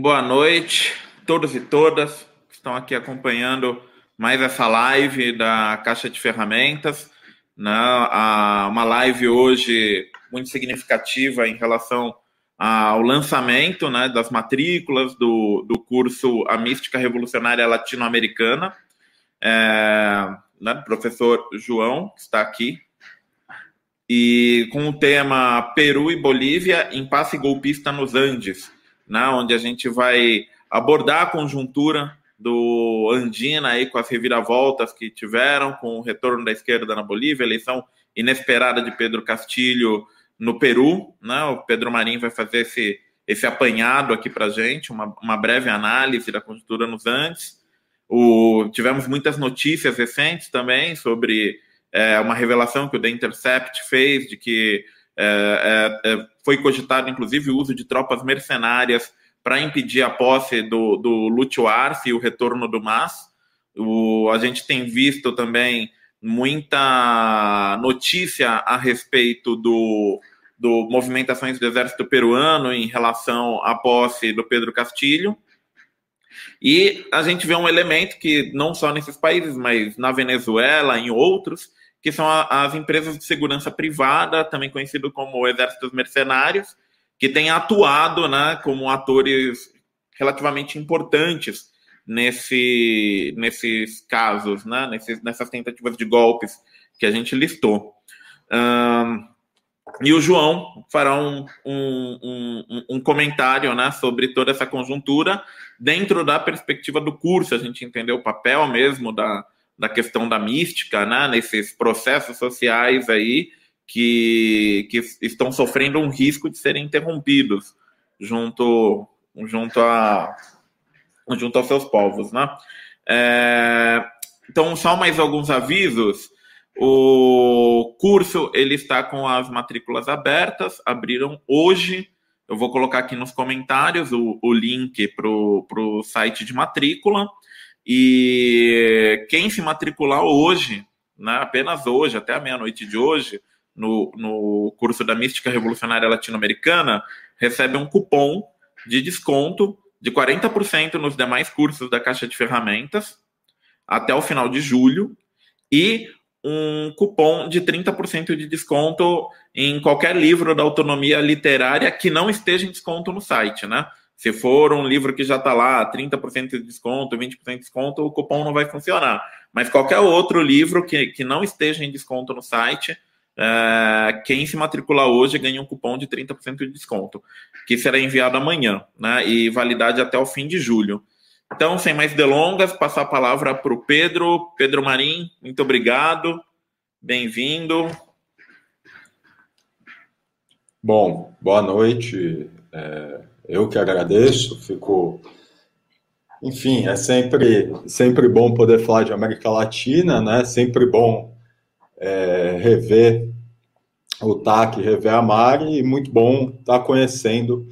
Boa noite, todos e todas que estão aqui acompanhando mais essa live da Caixa de Ferramentas. Né? Uma live hoje muito significativa em relação ao lançamento né, das matrículas do, do curso A Mística Revolucionária Latino-Americana. É, né, professor João, que está aqui, e com o tema Peru e Bolívia, impasse golpista nos Andes, né, onde a gente vai abordar a conjuntura do Andina aí com as reviravoltas que tiveram, com o retorno da esquerda na Bolívia, eleição inesperada de Pedro Castilho no Peru, né? O Pedro Marim vai fazer esse, esse apanhado aqui para gente, uma, uma breve análise da conjuntura nos Andes. O, tivemos muitas notícias recentes também sobre é, uma revelação que o The Intercept fez de que é, é, é foi cogitado, inclusive, o uso de tropas mercenárias para impedir a posse do, do Lúcio Arce e o retorno do MAS. O, a gente tem visto também muita notícia a respeito do, do movimentações do exército peruano em relação à posse do Pedro Castilho. E a gente vê um elemento que não só nesses países, mas na Venezuela, em outros, que são as empresas de segurança privada, também conhecido como exércitos mercenários, que têm atuado né, como atores relativamente importantes nesse, nesses casos, né, nesses, nessas tentativas de golpes que a gente listou. Um, e o João fará um, um, um, um, comentário né, sobre toda essa conjuntura dentro da perspectiva do curso, a gente entender o papel mesmo da, da questão da mística, né, nesses processos sociais aí que, que estão sofrendo um risco de serem interrompidos junto, junto, a, junto aos seus povos. Né? É, então, só mais alguns avisos. O curso ele está com as matrículas abertas, abriram hoje. Eu vou colocar aqui nos comentários o, o link para o site de matrícula. E quem se matricular hoje, né, apenas hoje, até a meia-noite de hoje, no, no curso da Mística Revolucionária Latino-Americana, recebe um cupom de desconto de 40% nos demais cursos da Caixa de Ferramentas até o final de julho e um cupom de 30% de desconto em qualquer livro da autonomia literária que não esteja em desconto no site, né? Se for um livro que já está lá, 30% de desconto, 20% de desconto, o cupom não vai funcionar. Mas qualquer outro livro que, que não esteja em desconto no site, é, quem se matricular hoje ganha um cupom de 30% de desconto, que será enviado amanhã, né? E validade até o fim de julho. Então, sem mais delongas, passar a palavra para o Pedro. Pedro Marim, muito obrigado. Bem-vindo. Bom, boa noite. É, eu que agradeço, fico. Enfim, é sempre, sempre bom poder falar de América Latina, né? Sempre bom é, rever o TAC, rever a Mari, e muito bom estar tá conhecendo.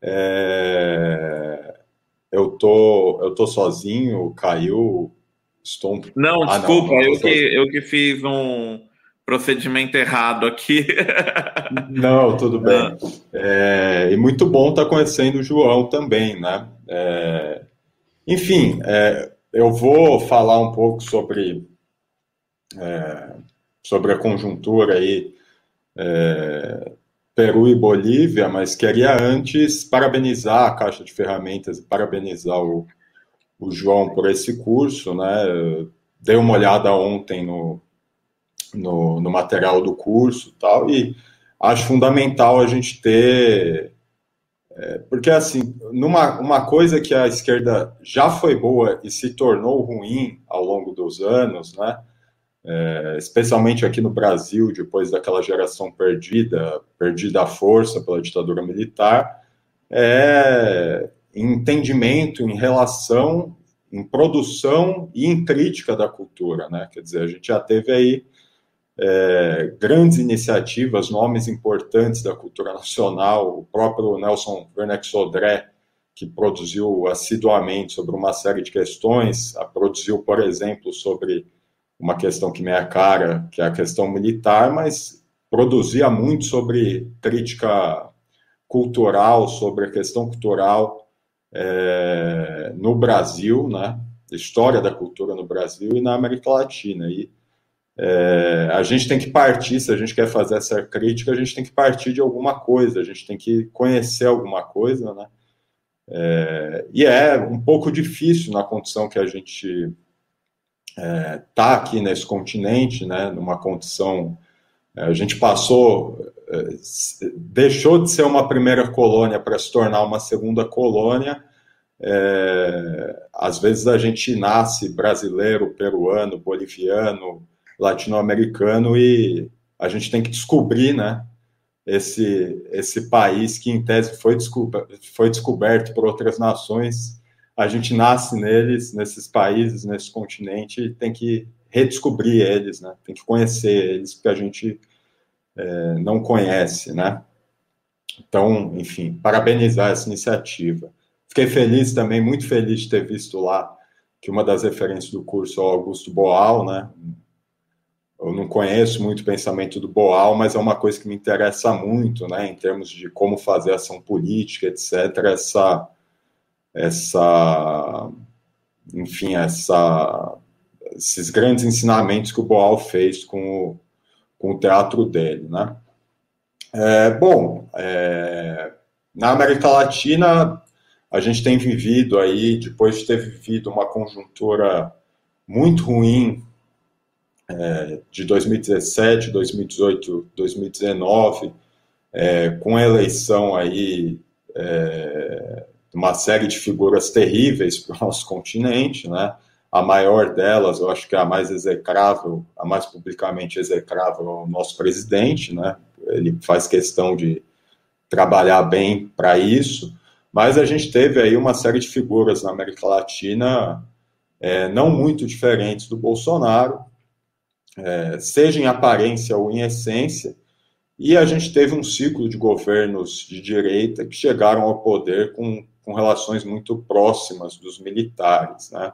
É, eu tô, eu tô sozinho, caiu, estou. Não, ah, desculpa, não, não eu, que, eu que fiz um procedimento errado aqui. não, tudo bem. Ah. É, e muito bom estar tá conhecendo o João também, né? É, enfim, é, eu vou falar um pouco sobre é, sobre a conjuntura aí é, Peru e Bolívia, mas queria antes parabenizar a Caixa de Ferramentas e parabenizar o, o João por esse curso, né? Dei uma olhada ontem no, no, no material do curso tal, e acho fundamental a gente ter. É, porque, assim, numa, uma coisa que a esquerda já foi boa e se tornou ruim ao longo dos anos, né? é, especialmente aqui no Brasil, depois daquela geração perdida, perdida à força pela ditadura militar, é entendimento em relação, em produção e em crítica da cultura, né? Quer dizer, a gente já teve aí é, grandes iniciativas, nomes importantes da cultura nacional, o próprio Nelson Werneck Sodré, que produziu assiduamente sobre uma série de questões, produziu, por exemplo, sobre uma questão que me é cara, que é a questão militar, mas produzia muito sobre crítica cultural, sobre a questão cultural é, no Brasil, né? História da cultura no Brasil e na América Latina. E é, a gente tem que partir, se a gente quer fazer essa crítica, a gente tem que partir de alguma coisa, a gente tem que conhecer alguma coisa, né? É, e é um pouco difícil na condição que a gente está é, tá aqui nesse continente, né? Numa condição. É, a gente passou, é, deixou de ser uma primeira colônia para se tornar uma segunda colônia. É, às vezes a gente nasce brasileiro, peruano, boliviano, latino-americano e a gente tem que descobrir, né? Esse, esse país que, em tese, foi, descoberto, foi descoberto por outras nações. A gente nasce neles, nesses países, nesse continente, e tem que redescobrir eles, né? Tem que conhecer eles, porque a gente é, não conhece, né? Então, enfim, parabenizar essa iniciativa. Fiquei feliz também, muito feliz de ter visto lá que uma das referências do curso é o Augusto Boal, né? Eu não conheço muito o pensamento do Boal, mas é uma coisa que me interessa muito, né, em termos de como fazer ação política, etc. Essa, essa, enfim, essa, esses grandes ensinamentos que o Boal fez com o, com o teatro dele, né. É, bom, é, na América Latina a gente tem vivido aí, depois de ter vivido uma conjuntura muito ruim é, de 2017, 2018, 2019, é, com a eleição aí é, uma série de figuras terríveis para o nosso continente, né? A maior delas, eu acho que é a mais execrável, a mais publicamente execrável, é o nosso presidente, né? Ele faz questão de trabalhar bem para isso, mas a gente teve aí uma série de figuras na América Latina é, não muito diferentes do Bolsonaro, é, seja em aparência ou em essência, e a gente teve um ciclo de governos de direita que chegaram ao poder com, com relações muito próximas dos militares. Né?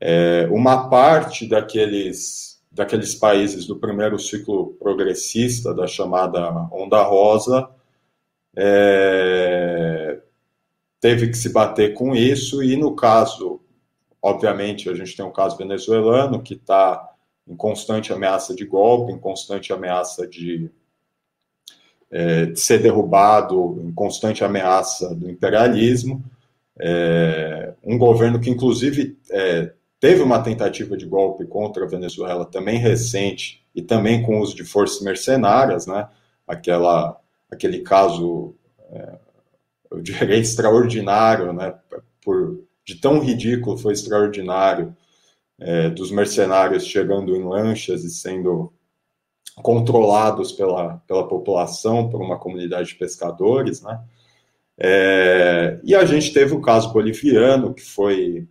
É, uma parte daqueles, daqueles países do primeiro ciclo progressista, da chamada Onda Rosa, é, teve que se bater com isso, e no caso, obviamente, a gente tem um caso venezuelano que está em constante ameaça de golpe, em constante ameaça de, é, de ser derrubado, em constante ameaça do imperialismo. É, um governo que, inclusive, é, teve uma tentativa de golpe contra a Venezuela também recente e também com uso de forças mercenárias, né? Aquela, aquele caso, é, eu diria, extraordinário, né? Por, de tão ridículo foi extraordinário é, dos mercenários chegando em lanchas e sendo controlados pela, pela população, por uma comunidade de pescadores, né? É, e a gente teve o caso boliviano, que foi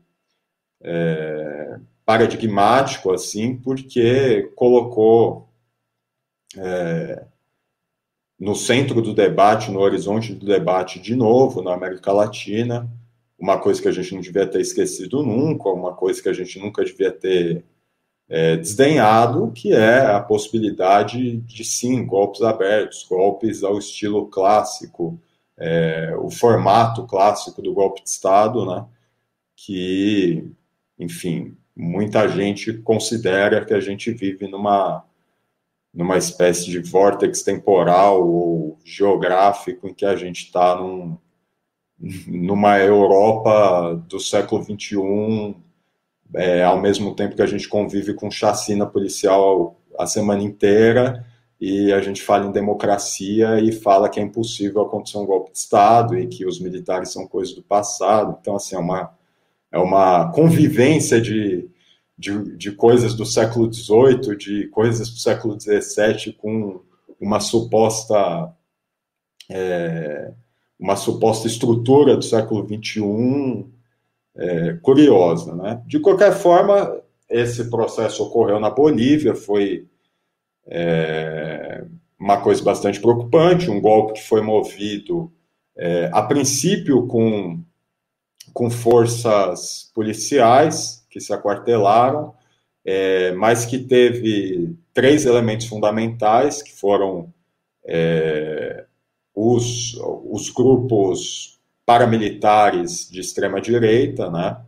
é, paradigmático, assim, porque colocou é, no centro do debate, no horizonte do debate, de novo, na América Latina, uma coisa que a gente não devia ter esquecido nunca, uma coisa que a gente nunca devia ter é, desdenhado, que é a possibilidade de sim golpes abertos, golpes ao estilo clássico, é, o formato clássico do golpe de Estado, né? Que, enfim, muita gente considera que a gente vive numa numa espécie de vórtex temporal ou geográfico em que a gente está num, numa Europa do século XXI, é, ao mesmo tempo que a gente convive com chacina policial a semana inteira, e a gente fala em democracia e fala que é impossível acontecer um golpe de Estado e que os militares são coisas do passado. Então, assim, é uma, é uma convivência de, de, de coisas do século XVIII, de coisas do século XVII, com uma suposta. É, uma suposta estrutura do século XXI é, curiosa. Né? De qualquer forma, esse processo ocorreu na Bolívia, foi é, uma coisa bastante preocupante, um golpe que foi movido, é, a princípio, com, com forças policiais que se aquartelaram, é, mas que teve três elementos fundamentais que foram é, os, os grupos paramilitares de extrema direita, né?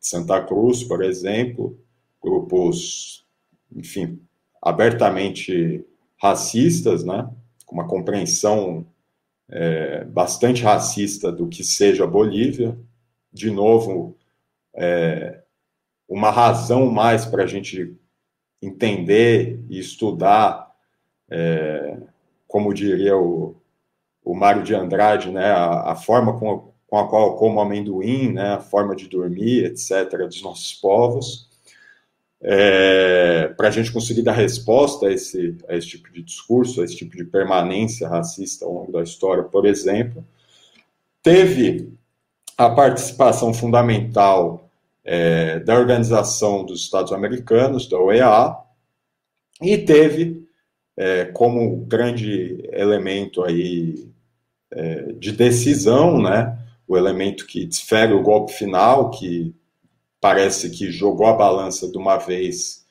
Santa Cruz, por exemplo, grupos, enfim, abertamente racistas, né? Com uma compreensão é, bastante racista do que seja a Bolívia. De novo, é, uma razão mais para a gente entender e estudar, é, como diria o, o Mário de Andrade, né, a, a forma com, com, a qual como amendoim, né, a forma de dormir, etc., dos nossos povos, é, para a gente conseguir dar resposta a esse, a esse tipo de discurso, a esse tipo de permanência racista ao longo da história, por exemplo, teve a participação fundamental é, da Organização dos Estados Americanos, da OEA, e teve é, como grande elemento aí é, de decisão, né, o elemento que desfere o golpe final, que parece que jogou a balança de uma vez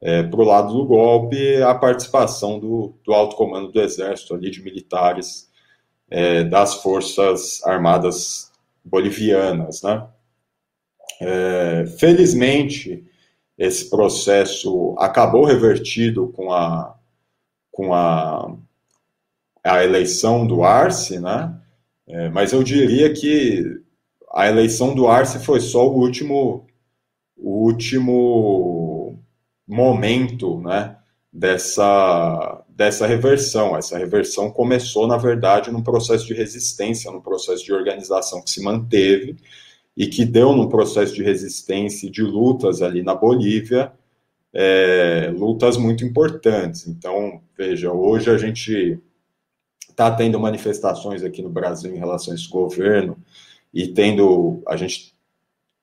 é, para o lado do golpe, a participação do, do alto comando do exército ali, de militares é, das forças armadas bolivianas, né? É, felizmente, esse processo acabou revertido com a, com a, a eleição do Arce, né? É, mas eu diria que a eleição do Arce foi só o último, o último momento, né? Dessa, dessa reversão. Essa reversão começou, na verdade, num processo de resistência, num processo de organização que se manteve e que deu num processo de resistência e de lutas ali na Bolívia, é, lutas muito importantes. Então, veja, hoje a gente está tendo manifestações aqui no Brasil em relação a esse governo e tendo, a gente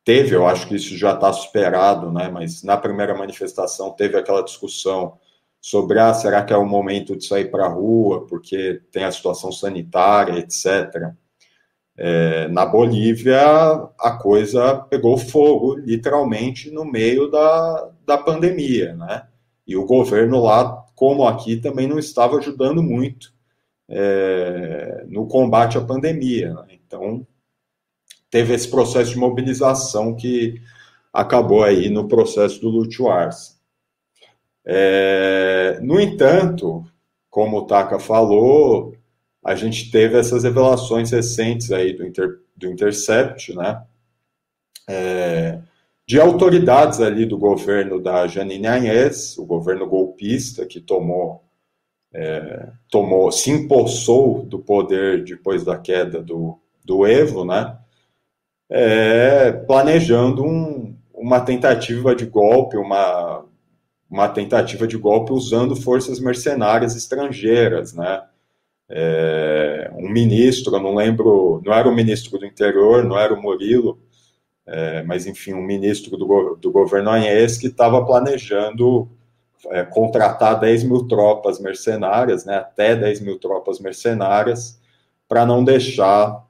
teve, eu acho que isso já está superado, né? Mas na primeira manifestação teve aquela discussão sobre, ah, será que é o momento de sair para a rua porque tem a situação sanitária, etc. É, na Bolívia, a coisa pegou fogo, literalmente, no meio da, da pandemia, né? E o governo lá, como aqui, também não estava ajudando muito é, no combate à pandemia. Né? Então, teve esse processo de mobilização que acabou aí no processo do Arce. É, no entanto, como o Taka falou, a gente teve essas revelações recentes aí do, Inter, do Intercept, né? É, de autoridades ali do governo da Janine Agnès, o governo golpista que tomou, é, tomou, se empossou do poder depois da queda do, do Evo, né? É, planejando um, uma tentativa de golpe, uma, uma tentativa de golpe usando forças mercenárias estrangeiras, né? é, um ministro, eu não lembro, não era o ministro do interior, não era o Murilo, é, mas enfim, um ministro do, do governo Anhês que estava planejando é, contratar 10 mil tropas mercenárias, né, até 10 mil tropas mercenárias, para não deixar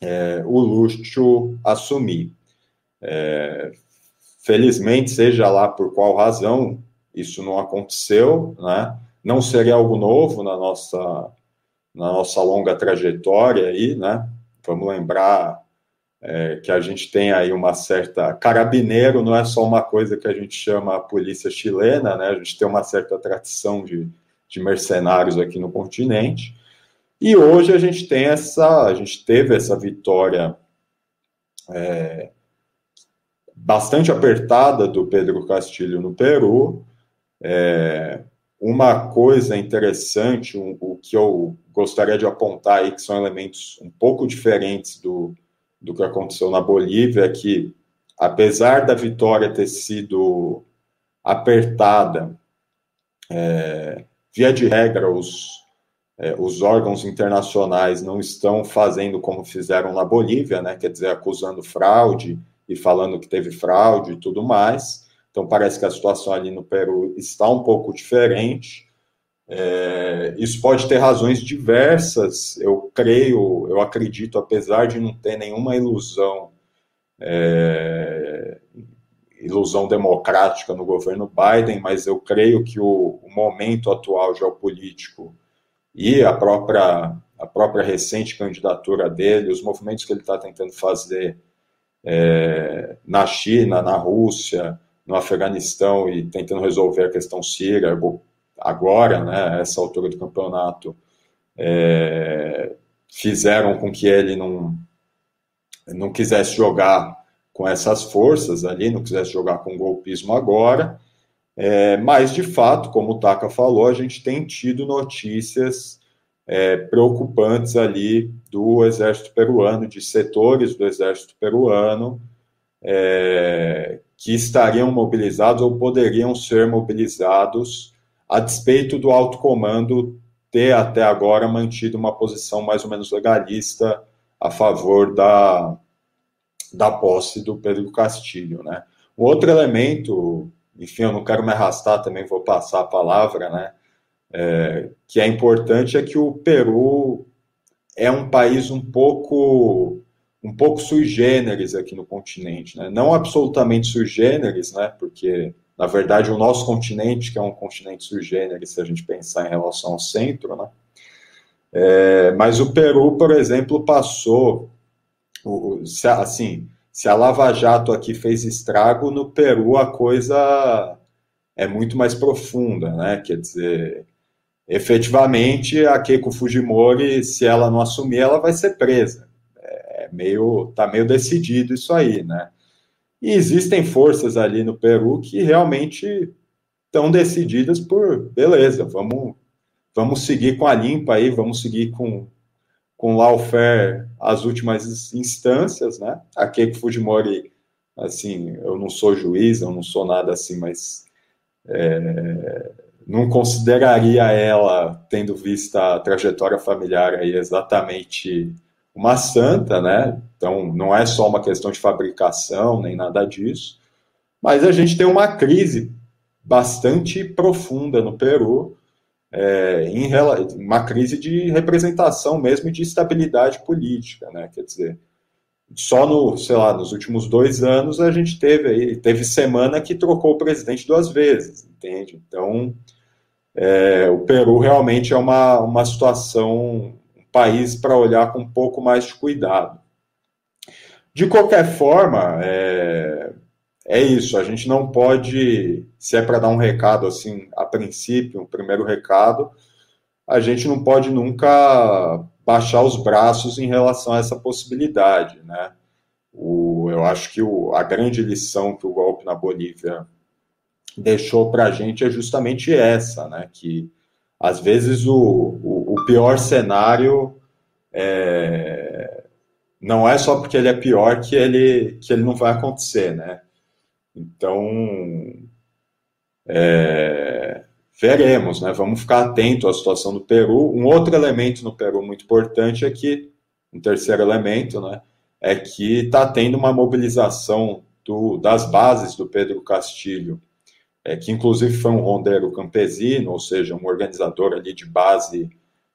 é, o Luxo assumir. É, felizmente, seja lá por qual razão, isso não aconteceu, né? Não seria algo novo na nossa na nossa longa trajetória aí, né? Vamos lembrar é, que a gente tem aí uma certa. Carabineiro não é só uma coisa que a gente chama a polícia chilena, né? A gente tem uma certa tradição de, de mercenários aqui no continente. E hoje a gente tem essa. A gente teve essa vitória é, bastante apertada do Pedro Castilho no Peru. É, uma coisa interessante, um, o que eu gostaria de apontar aí, que são elementos um pouco diferentes do, do que aconteceu na Bolívia, que, apesar da vitória ter sido apertada, é, via de regra, os, é, os órgãos internacionais não estão fazendo como fizeram na Bolívia, né, quer dizer, acusando fraude e falando que teve fraude e tudo mais. Então, parece que a situação ali no Peru está um pouco diferente. É, isso pode ter razões diversas, eu creio, eu acredito, apesar de não ter nenhuma ilusão, é, ilusão democrática no governo Biden, mas eu creio que o, o momento atual geopolítico e a própria a própria recente candidatura dele, os movimentos que ele está tentando fazer é, na China, na Rússia, no Afeganistão e tentando resolver a questão síria agora, né, essa altura do campeonato, é, fizeram com que ele não, não quisesse jogar com essas forças ali, não quisesse jogar com golpismo agora. É, mas, de fato, como o Taka falou, a gente tem tido notícias é, preocupantes ali do exército peruano, de setores do exército peruano, é, que estariam mobilizados ou poderiam ser mobilizados a despeito do alto comando ter até agora mantido uma posição mais ou menos legalista a favor da, da posse do Pedro Castilho, né? Um outro elemento, enfim, eu não quero me arrastar, também vou passar a palavra, né? É, que é importante é que o Peru é um país um pouco um pouco sui generis aqui no continente, né? Não absolutamente sui generis, né? Porque na verdade o nosso continente, que é um continente sui generis, se a gente pensar em relação ao centro, né? É, mas o Peru, por exemplo, passou assim, se a Lava Jato aqui fez estrago, no Peru a coisa é muito mais profunda, né? Quer dizer, efetivamente a Keiko Fujimori, se ela não assumir, ela vai ser presa meio tá meio decidido isso aí, né? E existem forças ali no Peru que realmente estão decididas por beleza, vamos vamos seguir com a limpa aí, vamos seguir com com lawfare as últimas instâncias, né? A Keiko Fujimori, assim, eu não sou juiz, eu não sou nada assim, mas é, não consideraria ela, tendo vista a trajetória familiar aí exatamente uma santa, né? Então, não é só uma questão de fabricação, nem nada disso. Mas a gente tem uma crise bastante profunda no Peru, é, em, uma crise de representação mesmo e de estabilidade política, né? Quer dizer, só no, sei lá, nos últimos dois anos a gente teve aí, teve semana que trocou o presidente duas vezes, entende? Então, é, o Peru realmente é uma, uma situação país para olhar com um pouco mais de cuidado. De qualquer forma, é, é isso. A gente não pode, se é para dar um recado assim, a princípio, um primeiro recado, a gente não pode nunca baixar os braços em relação a essa possibilidade, né? O, eu acho que o, a grande lição que o golpe na Bolívia deixou para a gente é justamente essa, né? Que às vezes o, o, pior cenário é, não é só porque ele é pior que ele, que ele não vai acontecer, né? Então, é, veremos, né? Vamos ficar atento à situação do Peru. Um outro elemento no Peru muito importante é que, um terceiro elemento, né? É que está tendo uma mobilização do, das bases do Pedro Castilho é, que inclusive foi um rondeiro campesino, ou seja, um organizador ali de base.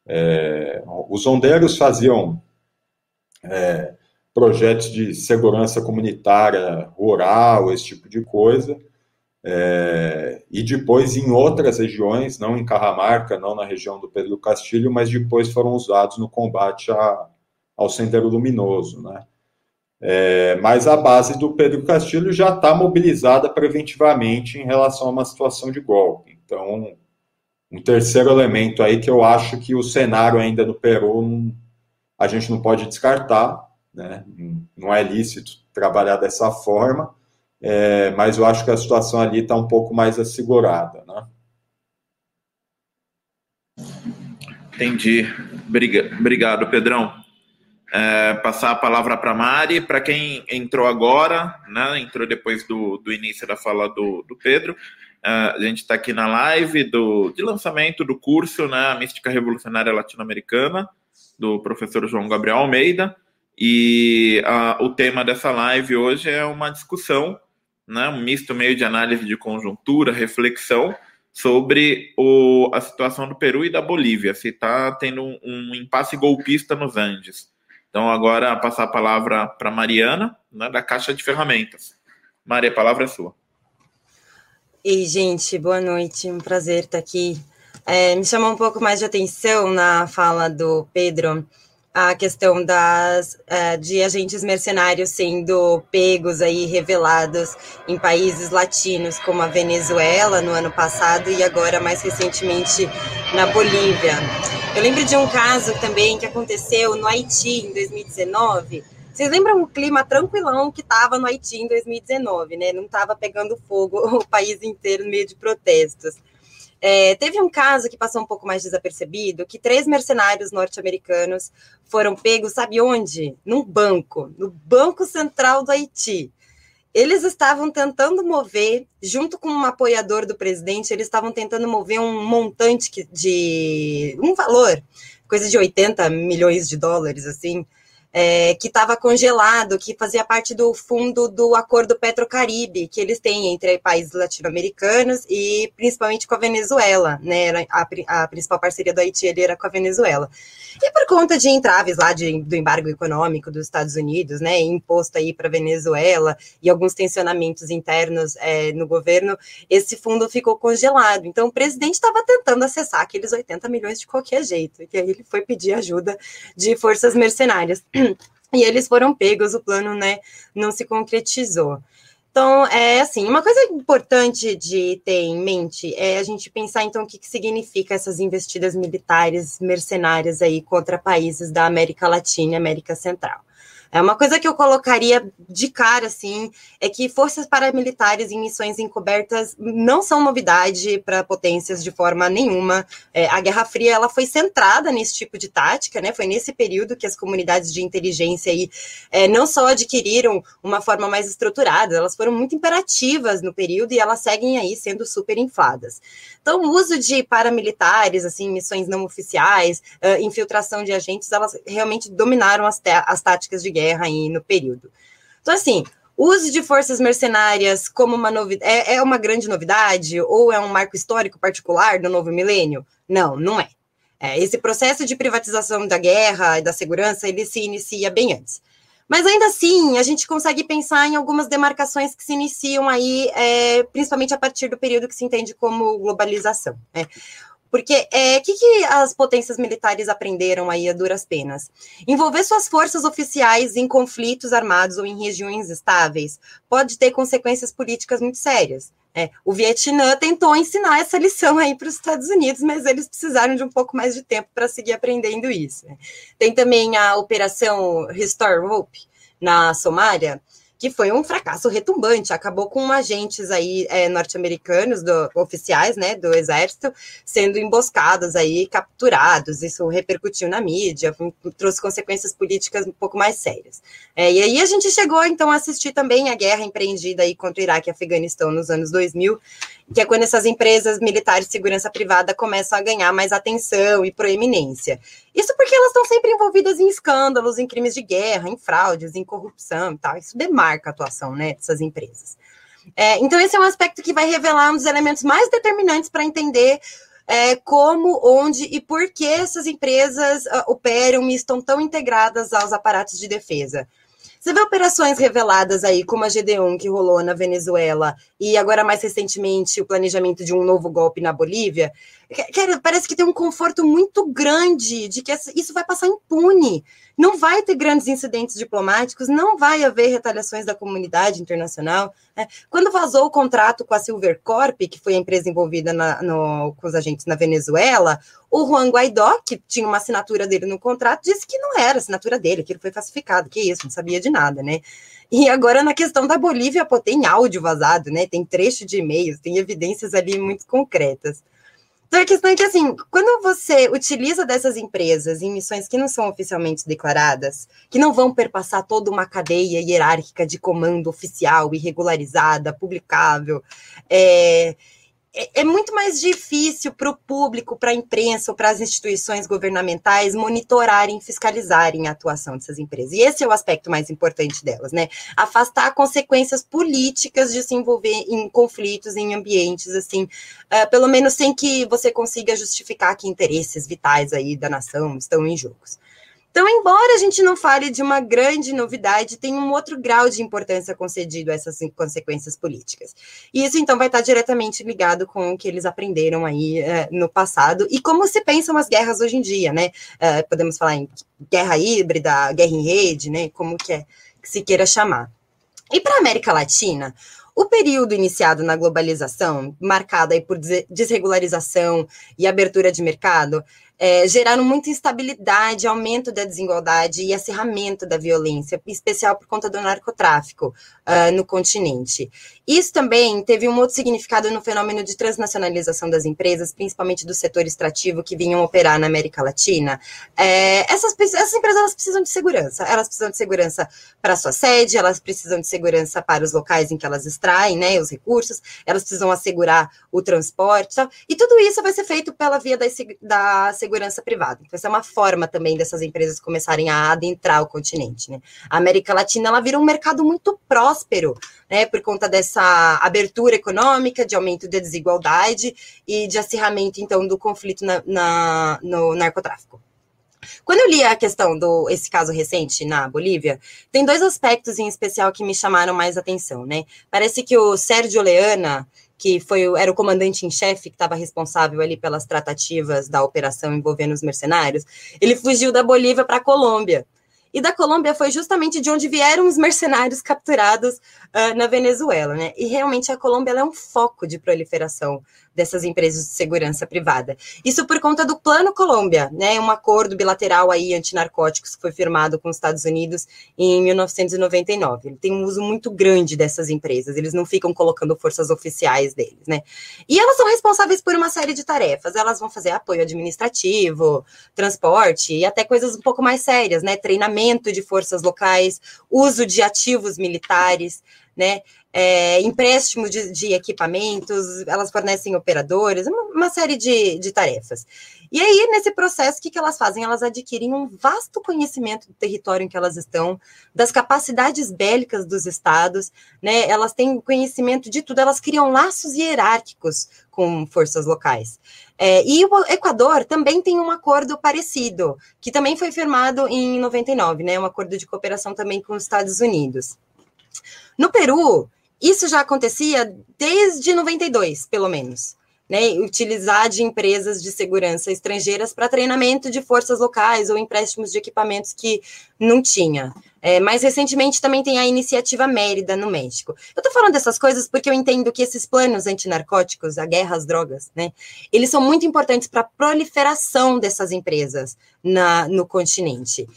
É, os rondeiros faziam é, projetos de segurança comunitária rural, esse tipo de coisa. É, e depois em outras regiões, não em Carramarca, não na região do Pedro Castilho, mas depois foram usados no combate a, ao Sendero Luminoso, né? É, mas a base do Pedro Castilho já está mobilizada preventivamente em relação a uma situação de golpe. Então, um terceiro elemento aí que eu acho que o cenário ainda no Peru a gente não pode descartar, né? não é lícito trabalhar dessa forma, é, mas eu acho que a situação ali está um pouco mais assegurada. Né? Entendi. Obrigado, Pedrão é, passar a palavra para Mari. Para quem entrou agora, né, entrou depois do, do início da fala do, do Pedro, a gente está aqui na live do, de lançamento do curso né, Mística Revolucionária Latino-Americana, do professor João Gabriel Almeida. E a, o tema dessa live hoje é uma discussão, né, um misto meio de análise de conjuntura, reflexão sobre o, a situação do Peru e da Bolívia, se está tendo um, um impasse golpista nos Andes. Então, agora passar a palavra para Mariana, né, da Caixa de Ferramentas. Maria, a palavra é sua. Ei, gente, boa noite. Um prazer estar aqui É, me chamou um pouco mais de atenção na fala do Pedro a questão das uh, de agentes mercenários sendo pegos aí revelados em países latinos como a Venezuela no ano passado e agora mais recentemente na Bolívia. Eu lembro de um caso também que aconteceu no Haiti em 2019. Vocês lembram o clima tranquilão que estava no Haiti em 2019, né? Não estava pegando fogo o país inteiro no meio de protestos. É, teve um caso que passou um pouco mais desapercebido, que três mercenários norte-americanos foram pegos, sabe onde? Num banco, no Banco Central do Haiti. Eles estavam tentando mover, junto com um apoiador do presidente, eles estavam tentando mover um montante de um valor, coisa de 80 milhões de dólares, assim, é, que estava congelado, que fazia parte do fundo do Acordo Petrocaribe, que eles têm entre países latino-americanos e principalmente com a Venezuela, né? A, a, principal parceria do Haiti era com a Venezuela. E por conta de entraves lá de, do embargo econômico dos Estados Unidos, né? Imposto aí para Venezuela e alguns tensionamentos internos é, no governo, esse fundo ficou congelado. Então o presidente estava tentando acessar aqueles 80 milhões de qualquer jeito, e aí ele foi pedir ajuda de forças mercenárias. e eles foram pegos, o plano né, não se concretizou. Então, é assim, uma coisa importante de ter em mente é a gente pensar, então, o que, que significa essas investidas militares mercenárias aí contra países da América Latina e América Central. É uma coisa que eu colocaria de cara, assim, é que forças paramilitares em missões encobertas não são novidade para potências de forma nenhuma. É, a Guerra Fria ela foi centrada nesse tipo de tática, né? Foi nesse período que as comunidades de inteligência aí é, não só adquiriram uma forma mais estruturada, elas foram muito imperativas no período e elas seguem aí sendo super infladas. Então, o uso de paramilitares, assim, missões não oficiais, uh, infiltração de agentes, elas realmente dominaram as, as táticas de guerra aí no período. Então, assim, uso de forças mercenárias como uma novidade é, é uma grande novidade ou é um marco histórico particular do novo milênio? Não, não é. é. Esse processo de privatização da guerra e da segurança ele se inicia bem antes. Mas ainda assim, a gente consegue pensar em algumas demarcações que se iniciam aí, é, principalmente a partir do período que se entende como globalização. Né? Porque o é, que, que as potências militares aprenderam aí a duras penas? Envolver suas forças oficiais em conflitos armados ou em regiões estáveis pode ter consequências políticas muito sérias. É, o Vietnã tentou ensinar essa lição aí para os Estados Unidos, mas eles precisaram de um pouco mais de tempo para seguir aprendendo isso. Né? Tem também a Operação Restore Hope na Somália, que foi um fracasso retumbante, acabou com agentes aí é, norte-americanos, oficiais, né, do exército, sendo emboscados aí, capturados, isso repercutiu na mídia, trouxe consequências políticas um pouco mais sérias. É, e aí a gente chegou, então, a assistir também a guerra empreendida aí contra o Iraque e Afeganistão nos anos 2000, que é quando essas empresas militares de segurança privada começam a ganhar mais atenção e proeminência. Isso porque elas estão sempre envolvidas em escândalos, em crimes de guerra, em fraudes, em corrupção e tal. Isso demarca a atuação né, dessas empresas. É, então, esse é um aspecto que vai revelar um dos elementos mais determinantes para entender é, como, onde e por que essas empresas uh, operam e estão tão integradas aos aparatos de defesa. Você vê operações reveladas aí, como a GD1 que rolou na Venezuela e agora mais recentemente o planejamento de um novo golpe na Bolívia. Cara, parece que tem um conforto muito grande de que isso vai passar impune. Não vai ter grandes incidentes diplomáticos, não vai haver retaliações da comunidade internacional. Né? Quando vazou o contrato com a Silver Corp, que foi a empresa envolvida na, no, com os agentes na Venezuela, o Juan Guaidó, que tinha uma assinatura dele no contrato, disse que não era assinatura dele, que ele foi falsificado, que isso, não sabia de nada, né? E agora na questão da Bolívia, pô, tem áudio vazado, né? Tem trecho de e-mails, tem evidências ali muito concretas. Então a questão é que, assim, quando você utiliza dessas empresas em missões que não são oficialmente declaradas, que não vão perpassar toda uma cadeia hierárquica de comando oficial e regularizada, publicável, é, é, é muito mais difícil para o público, para a imprensa ou para as instituições governamentais monitorarem, fiscalizarem a atuação dessas empresas. E esse é o aspecto mais importante delas, né? Afastar consequências políticas de se envolver em conflitos, em ambientes assim, uh, pelo menos sem que você consiga justificar que interesses vitais aí da nação estão em jogos. Então, embora a gente não fale de uma grande novidade, tem um outro grau de importância concedido a essas consequências políticas. E isso, então, vai estar diretamente ligado com o que eles aprenderam aí uh, no passado e como se pensam as guerras hoje em dia, né? Uh, podemos falar em guerra híbrida, guerra em rede, né? Como que, é, que se queira chamar. E para a América Latina, o período iniciado na globalização, marcado aí por desregularização e abertura de mercado, é, geraram muita instabilidade, aumento da desigualdade e acirramento da violência, em especial por conta do narcotráfico uh, no continente. Isso também teve um outro significado no fenômeno de transnacionalização das empresas, principalmente do setor extrativo que vinham operar na América Latina. É, essas, essas empresas elas precisam de segurança, elas precisam de segurança para sua sede, elas precisam de segurança para os locais em que elas extraem né, os recursos, elas precisam assegurar o transporte, e tudo isso vai ser feito pela via da, da segurança privada. Então, essa é uma forma também dessas empresas começarem a adentrar o continente. Né? A América Latina ela vira um mercado muito próspero, né, por conta dessa abertura econômica, de aumento da desigualdade e de acirramento, então, do conflito na, na, no narcotráfico. Quando eu li a questão do esse caso recente na Bolívia, tem dois aspectos em especial que me chamaram mais atenção, né? Parece que o Sérgio Leana, que foi, era o comandante em chefe que estava responsável ali pelas tratativas da operação envolvendo os mercenários, ele fugiu da Bolívia para a Colômbia. E da Colômbia foi justamente de onde vieram os mercenários capturados uh, na Venezuela, né? E realmente a Colômbia é um foco de proliferação dessas empresas de segurança privada. Isso por conta do Plano Colômbia, né, um acordo bilateral aí antinarcóticos que foi firmado com os Estados Unidos em 1999. Ele tem um uso muito grande dessas empresas, eles não ficam colocando forças oficiais deles, né? E elas são responsáveis por uma série de tarefas, elas vão fazer apoio administrativo, transporte e até coisas um pouco mais sérias, né, treinamento de forças locais, uso de ativos militares, né? é, empréstimo de, de, equipamentos, elas fornecem operadores, uma, uma série de, de, tarefas. E aí, nesse processo, o que, que elas fazem? Elas adquirem um vasto conhecimento do território em que elas estão, das capacidades bélicas dos estados, né? Elas têm conhecimento de tudo, elas criam laços hierárquicos com forças locais. É, e o Equador também tem um acordo parecido, que também foi firmado em 99, né? Um acordo de cooperação também com os Estados Unidos. No Peru, isso já acontecia desde 92, pelo menos. Né, utilizar de empresas de segurança estrangeiras para treinamento de forças locais ou empréstimos de equipamentos que não tinha. É, mais recentemente também tem a iniciativa Mérida no México. Eu estou falando dessas coisas porque eu entendo que esses planos antinarcóticos, a guerra às drogas, né, eles são muito importantes para a proliferação dessas empresas na, no continente.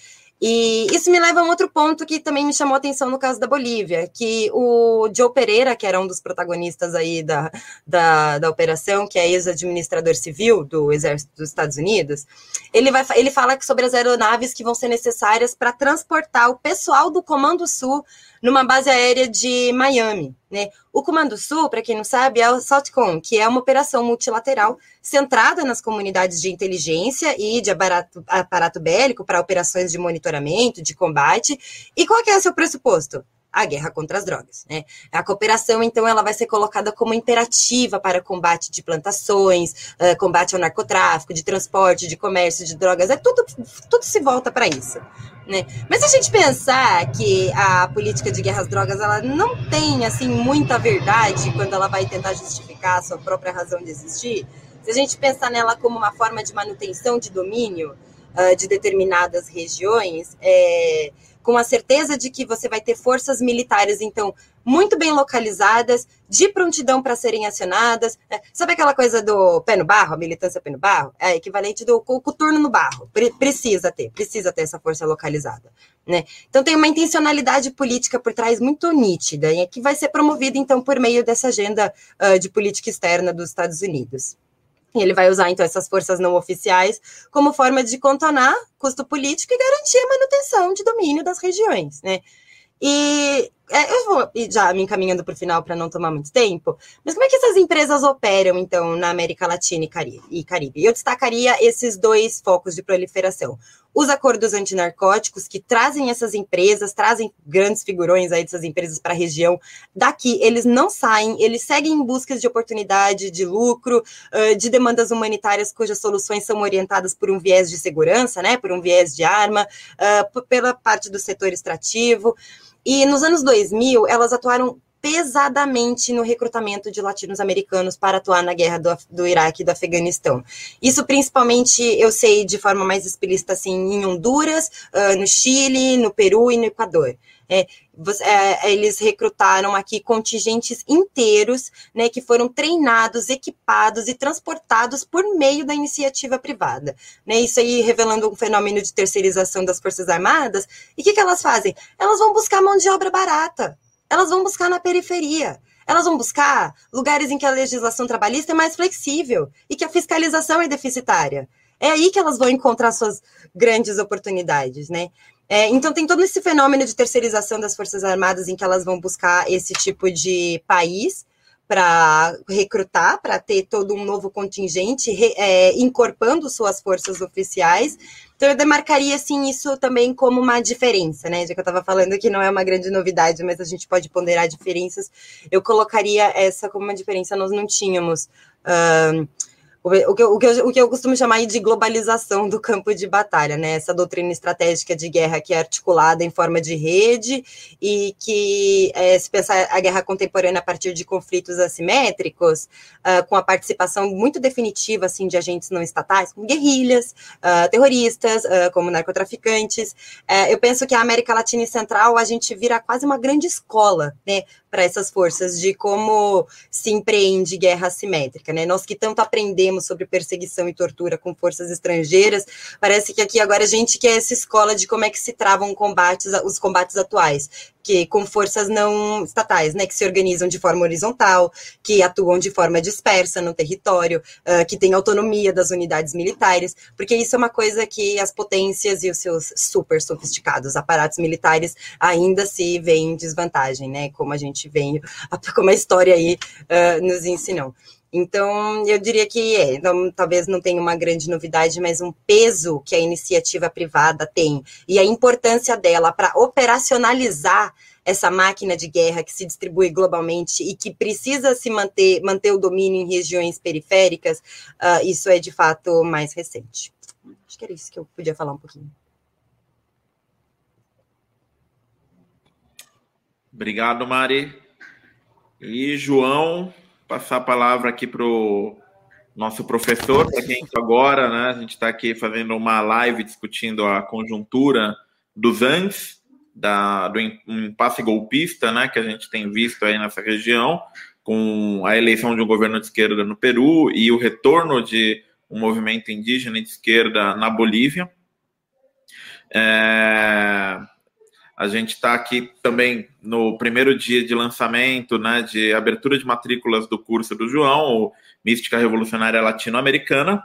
E isso me leva a um outro ponto que também me chamou a atenção no caso da Bolívia, que o Joe Pereira, que era um dos protagonistas aí da, da, da operação, que é ex-administrador civil do Exército dos Estados Unidos, ele, vai, ele fala sobre as aeronaves que vão ser necessárias para transportar o pessoal do Comando Sul numa base aérea de Miami. Né? O Comando Sul, para quem não sabe, é o SOTCOM, que é uma operação multilateral centrada nas comunidades de inteligência e de aparato, aparato bélico para operações de monitoramento, de combate. E qual é o seu pressuposto? A guerra contra as drogas. Né? A cooperação, então, ela vai ser colocada como imperativa para combate de plantações, uh, combate ao narcotráfico, de transporte, de comércio de drogas, é tudo, tudo se volta para isso. Né? Mas se a gente pensar que a política de guerra às drogas ela não tem assim muita verdade quando ela vai tentar justificar a sua própria razão de existir, se a gente pensar nela como uma forma de manutenção de domínio de determinadas regiões, é, com a certeza de que você vai ter forças militares, então, muito bem localizadas, de prontidão para serem acionadas. Né? Sabe aquela coisa do pé no barro, a militância pé no barro? É equivalente do coturno no barro. Pre precisa ter, precisa ter essa força localizada. Né? Então tem uma intencionalidade política por trás muito nítida, e que vai ser promovida, então, por meio dessa agenda uh, de política externa dos Estados Unidos. Ele vai usar, então, essas forças não oficiais como forma de contornar custo político e garantir a manutenção de domínio das regiões, né? E é, eu vou já me encaminhando para o final para não tomar muito tempo, mas como é que essas empresas operam, então, na América Latina? E Caribe? Eu destacaria esses dois focos de proliferação. Os acordos antinarcóticos que trazem essas empresas, trazem grandes figurões aí dessas empresas para a região. Daqui, eles não saem, eles seguem em busca de oportunidade, de lucro, de demandas humanitárias cujas soluções são orientadas por um viés de segurança, né, por um viés de arma, pela parte do setor extrativo. E nos anos 2000, elas atuaram pesadamente no recrutamento de latinos-americanos para atuar na guerra do, do Iraque e do Afeganistão. Isso principalmente eu sei de forma mais explícita assim em Honduras, uh, no Chile, no Peru e no Equador. É, é, eles recrutaram aqui contingentes inteiros, né, que foram treinados, equipados e transportados por meio da iniciativa privada. Né, isso aí revelando um fenômeno de terceirização das Forças Armadas. E o que, que elas fazem? Elas vão buscar mão de obra barata elas vão buscar na periferia. Elas vão buscar lugares em que a legislação trabalhista é mais flexível e que a fiscalização é deficitária. É aí que elas vão encontrar suas grandes oportunidades, né? É, então tem todo esse fenômeno de terceirização das Forças Armadas em que elas vão buscar esse tipo de país para recrutar, para ter todo um novo contingente, re, é, incorporando suas forças oficiais. Então, eu demarcaria, assim, isso também como uma diferença, né? Já que eu estava falando que não é uma grande novidade, mas a gente pode ponderar diferenças, eu colocaria essa como uma diferença. Nós não tínhamos. Uh, o que, eu, o, que eu, o que eu costumo chamar de globalização do campo de batalha, né? Essa doutrina estratégica de guerra que é articulada em forma de rede e que, é, se pensar a guerra contemporânea a partir de conflitos assimétricos, uh, com a participação muito definitiva assim, de agentes não estatais, como guerrilhas, uh, terroristas, uh, como narcotraficantes. Eh, eu penso que a América Latina e Central a gente vira quase uma grande escola, né? Para essas forças de como se empreende guerra assimétrica, né? Nós que tanto aprendemos sobre perseguição e tortura com forças estrangeiras, parece que aqui agora a gente quer essa escola de como é que se travam combates, os combates atuais que com forças não estatais, né, que se organizam de forma horizontal, que atuam de forma dispersa no território, uh, que tem autonomia das unidades militares, porque isso é uma coisa que as potências e os seus super sofisticados aparatos militares ainda se veem em desvantagem, né, como a gente vem, como a história aí uh, nos ensinou. Então, eu diria que é, talvez não tenha uma grande novidade, mas um peso que a iniciativa privada tem e a importância dela para operacionalizar essa máquina de guerra que se distribui globalmente e que precisa se manter, manter o domínio em regiões periféricas, uh, isso é de fato mais recente. Acho que era isso que eu podia falar um pouquinho. Obrigado, Mari. E João, passar a palavra aqui para o nosso professor, para quem agora, né? A gente está aqui fazendo uma live discutindo a conjuntura dos Andes, da, do impasse golpista, né? Que a gente tem visto aí nessa região, com a eleição de um governo de esquerda no Peru e o retorno de um movimento indígena de esquerda na Bolívia. É, a gente está aqui também no primeiro dia de lançamento, né, de abertura de matrículas do curso do João, o Mística Revolucionária Latino-Americana.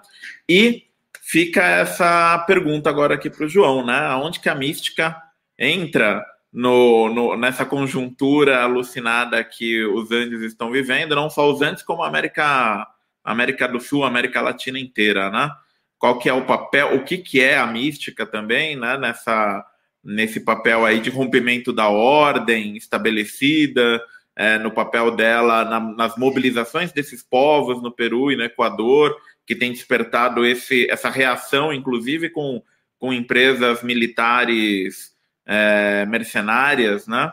E fica essa pergunta agora aqui para o João, né? Onde que a mística entra no, no, nessa conjuntura alucinada que os Andes estão vivendo, não só os Andes, como a América, América do Sul, América Latina inteira, né? Qual que é o papel, o que, que é a mística também, né? Nessa nesse papel aí de rompimento da ordem estabelecida, é, no papel dela na, nas mobilizações desses povos no Peru e no Equador, que tem despertado esse, essa reação, inclusive com, com empresas militares é, mercenárias, né?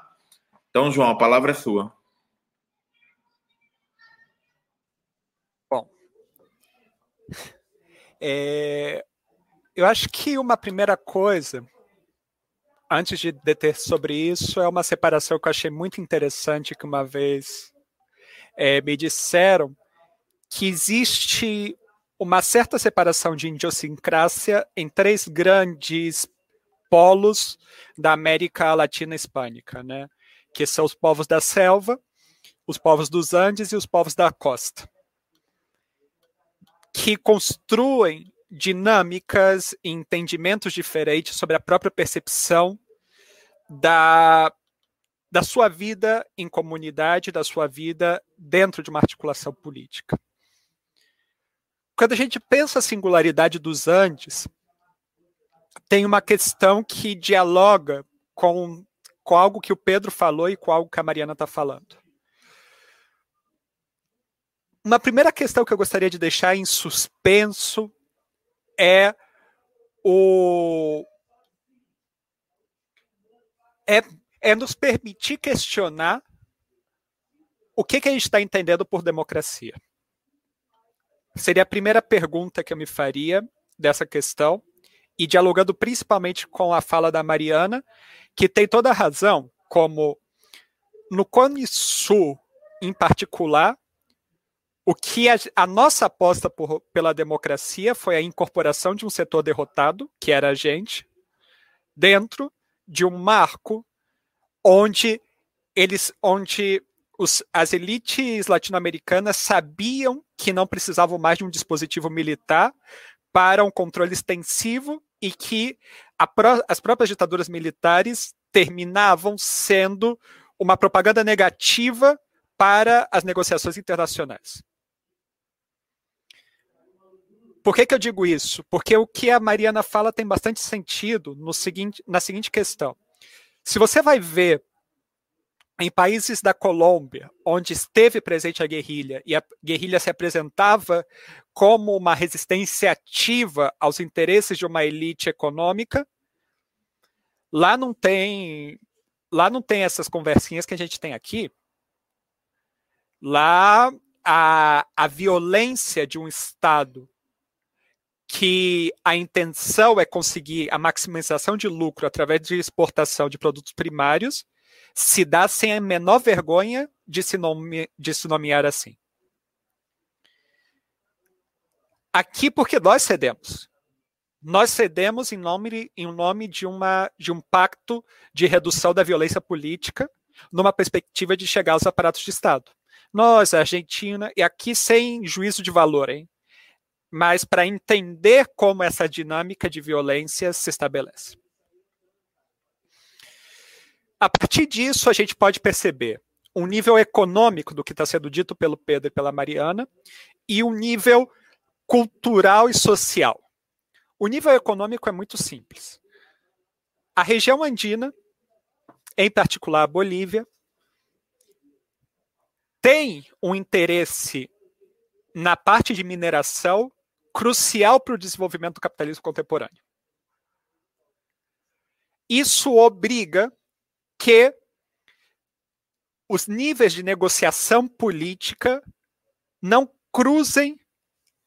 Então, João, a palavra é sua. Bom, é, eu acho que uma primeira coisa antes de deter sobre isso, é uma separação que eu achei muito interessante, que uma vez é, me disseram que existe uma certa separação de idiosincrásia em três grandes polos da América Latina Hispânica, né? que são os povos da selva, os povos dos Andes e os povos da costa, que construem dinâmicas entendimentos diferentes sobre a própria percepção da da sua vida em comunidade, da sua vida dentro de uma articulação política. Quando a gente pensa a singularidade dos Andes, tem uma questão que dialoga com, com algo que o Pedro falou e com algo que a Mariana está falando. Uma primeira questão que eu gostaria de deixar em suspenso é o é, é nos permitir questionar o que, que a gente está entendendo por democracia. Seria a primeira pergunta que eu me faria dessa questão, e dialogando principalmente com a fala da Mariana, que tem toda a razão, como no Cone Sul, em particular, o que a, a nossa aposta por, pela democracia foi a incorporação de um setor derrotado, que era a gente, dentro de um marco onde eles, onde os, as elites latino-americanas sabiam que não precisavam mais de um dispositivo militar para um controle extensivo e que pró as próprias ditaduras militares terminavam sendo uma propaganda negativa para as negociações internacionais. Por que, que eu digo isso? Porque o que a Mariana fala tem bastante sentido no seguinte, na seguinte questão. Se você vai ver em países da Colômbia, onde esteve presente a guerrilha e a guerrilha se apresentava como uma resistência ativa aos interesses de uma elite econômica, lá não tem lá não tem essas conversinhas que a gente tem aqui. Lá a, a violência de um Estado que a intenção é conseguir a maximização de lucro através de exportação de produtos primários, se dá sem a menor vergonha de se, nome, de se nomear assim. Aqui porque nós cedemos. Nós cedemos em nome, em nome de, uma, de um pacto de redução da violência política, numa perspectiva de chegar aos aparatos de Estado. Nós, a Argentina, e aqui sem juízo de valor, hein? Mas para entender como essa dinâmica de violência se estabelece. A partir disso, a gente pode perceber um nível econômico do que está sendo dito pelo Pedro e pela Mariana e um nível cultural e social. O nível econômico é muito simples. A região andina, em particular a Bolívia, tem um interesse na parte de mineração crucial para o desenvolvimento do capitalismo contemporâneo. Isso obriga que os níveis de negociação política não cruzem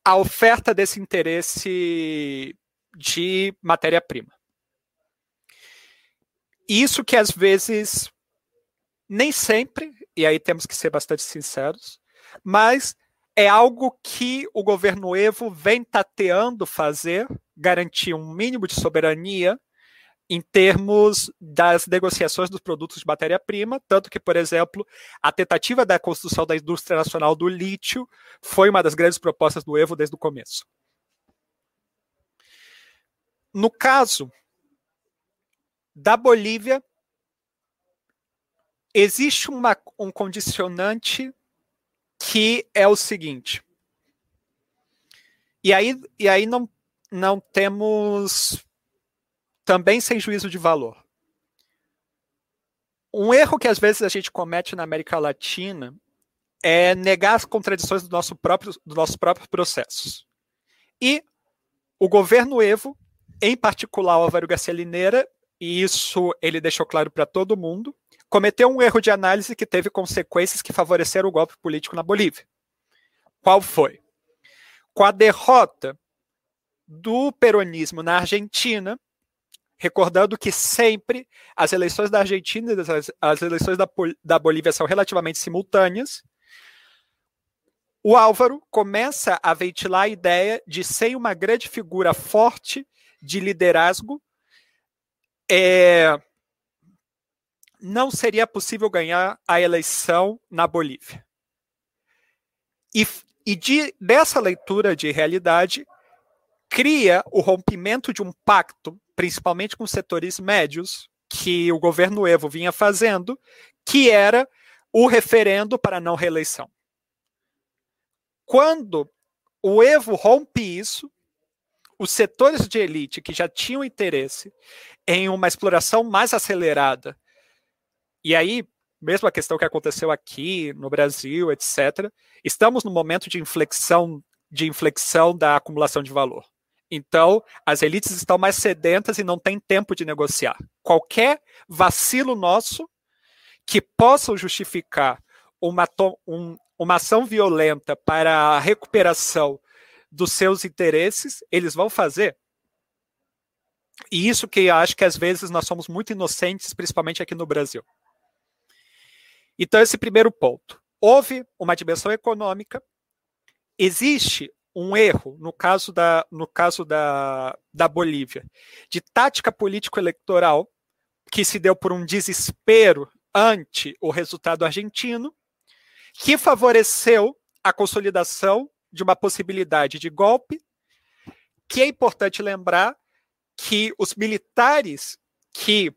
a oferta desse interesse de matéria-prima. Isso que às vezes, nem sempre, e aí temos que ser bastante sinceros, mas é algo que o governo Evo vem tateando fazer, garantir um mínimo de soberania em termos das negociações dos produtos de matéria-prima, tanto que, por exemplo, a tentativa da construção da indústria nacional do lítio foi uma das grandes propostas do Evo desde o começo. No caso da Bolívia, existe uma, um condicionante que é o seguinte. E aí, e aí não, não temos também sem juízo de valor. Um erro que às vezes a gente comete na América Latina é negar as contradições do nosso próprio, dos nossos próprios processos. E o governo Evo, em particular o Álvaro Garcia Lineira, e isso ele deixou claro para todo mundo, cometeu um erro de análise que teve consequências que favoreceram o golpe político na Bolívia. Qual foi? Com a derrota do peronismo na Argentina, recordando que sempre as eleições da Argentina e as, as eleições da, da Bolívia são relativamente simultâneas, o Álvaro começa a ventilar a ideia de ser uma grande figura forte de liderazgo, é, não seria possível ganhar a eleição na Bolívia. E, e de, dessa leitura de realidade, cria o rompimento de um pacto, principalmente com setores médios, que o governo Evo vinha fazendo, que era o referendo para não reeleição. Quando o Evo rompe isso, os setores de elite que já tinham interesse em uma exploração mais acelerada, e aí, mesmo a questão que aconteceu aqui no Brasil, etc., estamos no momento de inflexão de inflexão da acumulação de valor. Então, as elites estão mais sedentas e não têm tempo de negociar. Qualquer vacilo nosso que possa justificar uma, um, uma ação violenta para a recuperação dos seus interesses, eles vão fazer. E isso que eu acho que às vezes nós somos muito inocentes, principalmente aqui no Brasil. Então, esse primeiro ponto. Houve uma dimensão econômica, existe um erro no caso da, no caso da, da Bolívia de tática político-eleitoral que se deu por um desespero ante o resultado argentino, que favoreceu a consolidação de uma possibilidade de golpe, que é importante lembrar que os militares que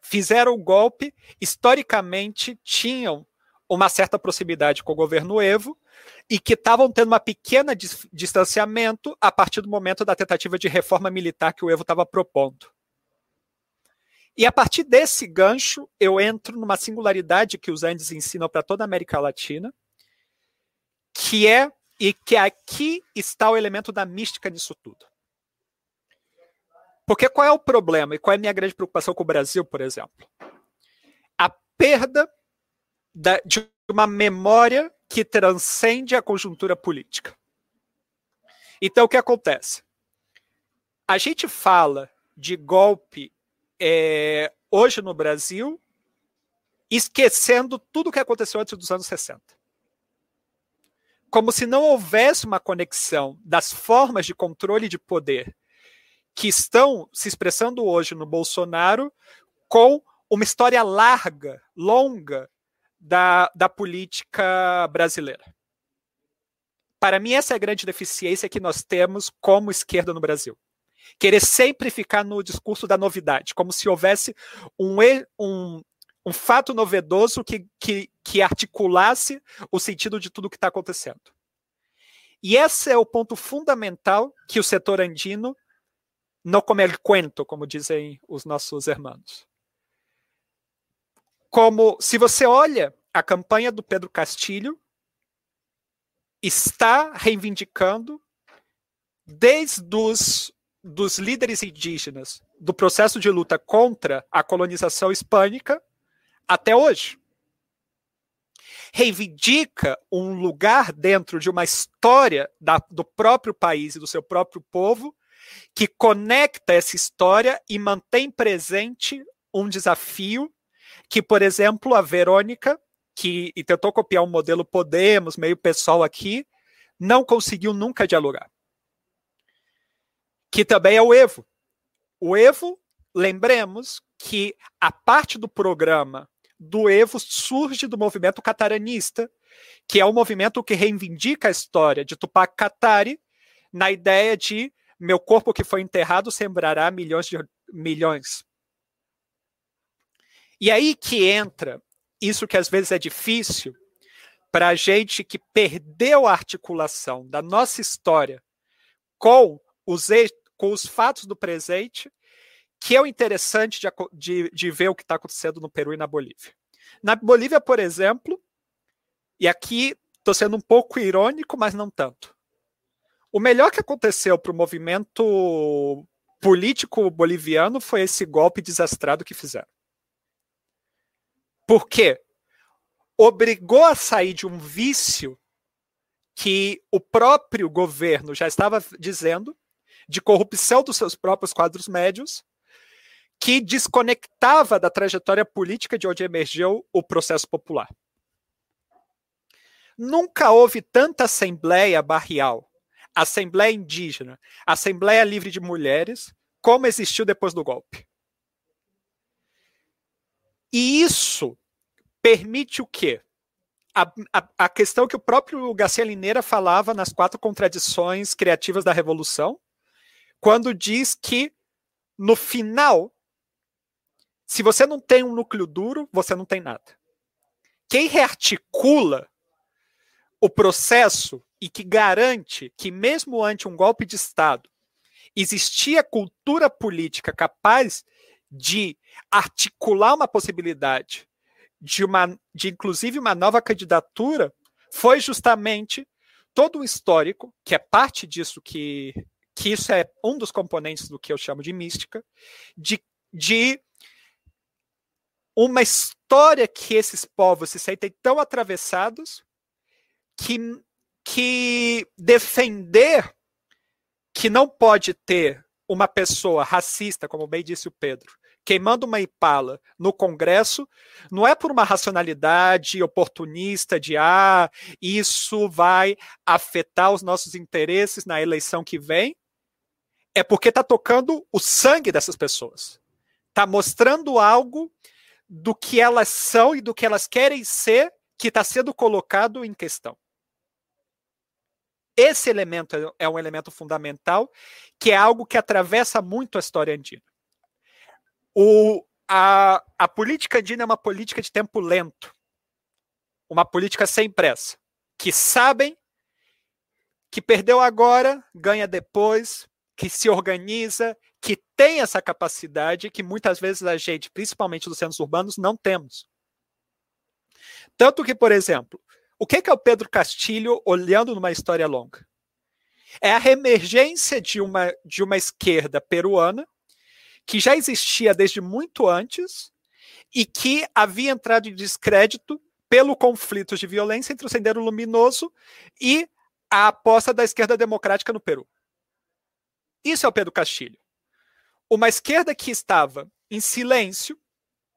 fizeram o golpe, historicamente tinham uma certa proximidade com o governo Evo e que estavam tendo um pequeno distanciamento a partir do momento da tentativa de reforma militar que o Evo estava propondo. E a partir desse gancho, eu entro numa singularidade que os Andes ensinam para toda a América Latina, que é, e que aqui está o elemento da mística nisso tudo. Porque qual é o problema e qual é a minha grande preocupação com o Brasil, por exemplo? A perda da, de uma memória que transcende a conjuntura política. Então, o que acontece? A gente fala de golpe é, hoje no Brasil, esquecendo tudo o que aconteceu antes dos anos 60. Como se não houvesse uma conexão das formas de controle de poder que estão se expressando hoje no Bolsonaro com uma história larga, longa da, da política brasileira. Para mim, essa é a grande deficiência que nós temos como esquerda no Brasil. Querer sempre ficar no discurso da novidade, como se houvesse um, um, um fato novedoso que, que, que articulasse o sentido de tudo que está acontecendo. E esse é o ponto fundamental que o setor andino no comer cuento, como dizem os nossos irmãos. Como se você olha a campanha do Pedro Castilho está reivindicando desde os dos líderes indígenas do processo de luta contra a colonização hispânica até hoje. Reivindica um lugar dentro de uma história da, do próprio país e do seu próprio povo que conecta essa história e mantém presente um desafio que, por exemplo, a Verônica, que tentou copiar um modelo Podemos, meio pessoal aqui, não conseguiu nunca dialogar. Que também é o Evo. O Evo, lembremos que a parte do programa do Evo surge do movimento cataranista, que é um movimento que reivindica a história de Tupac Katari na ideia de meu corpo que foi enterrado sembrará milhões de milhões. E aí que entra isso que às vezes é difícil para a gente que perdeu a articulação da nossa história com os, com os fatos do presente, que é o interessante de, de, de ver o que está acontecendo no Peru e na Bolívia. Na Bolívia, por exemplo, e aqui estou sendo um pouco irônico, mas não tanto. O melhor que aconteceu para o movimento político boliviano foi esse golpe desastrado que fizeram. Por quê? Obrigou a sair de um vício que o próprio governo já estava dizendo, de corrupção dos seus próprios quadros médios, que desconectava da trajetória política de onde emergiu o processo popular. Nunca houve tanta assembleia barrial Assembleia Indígena, Assembleia Livre de Mulheres, como existiu depois do golpe. E isso permite o quê? A, a, a, questão que o próprio Garcia Lineira falava nas quatro contradições criativas da Revolução, quando diz que, no final, Se você não tem um núcleo duro, você não tem nada. Quem rearticula o processo e que garante que, mesmo ante um golpe de Estado, existia cultura política capaz de articular uma possibilidade de uma de inclusive uma nova candidatura foi justamente todo o histórico, que é parte disso que que isso é um dos componentes do que eu chamo de mística, de, de uma história que esses povos se sentem tão atravessados que, que defender que não pode ter uma pessoa racista, como bem disse o Pedro, queimando uma Impala no Congresso, não é por uma racionalidade oportunista de ah, isso vai afetar os nossos interesses na eleição que vem, é porque está tocando o sangue dessas pessoas. Está mostrando algo do que elas são e do que elas querem ser que está sendo colocado em questão. Esse elemento é um elemento fundamental, que é algo que atravessa muito a história andina. O, a, a política andina é uma política de tempo lento, uma política sem pressa, que sabem que perdeu agora, ganha depois, que se organiza, que tem essa capacidade que muitas vezes a gente, principalmente dos centros urbanos, não temos. Tanto que, por exemplo, o que é o Pedro Castilho olhando numa história longa? É a reemergência de uma, de uma esquerda peruana que já existia desde muito antes e que havia entrado em descrédito pelo conflito de violência entre o Sendero Luminoso e a aposta da esquerda democrática no Peru. Isso é o Pedro Castilho. Uma esquerda que estava em silêncio,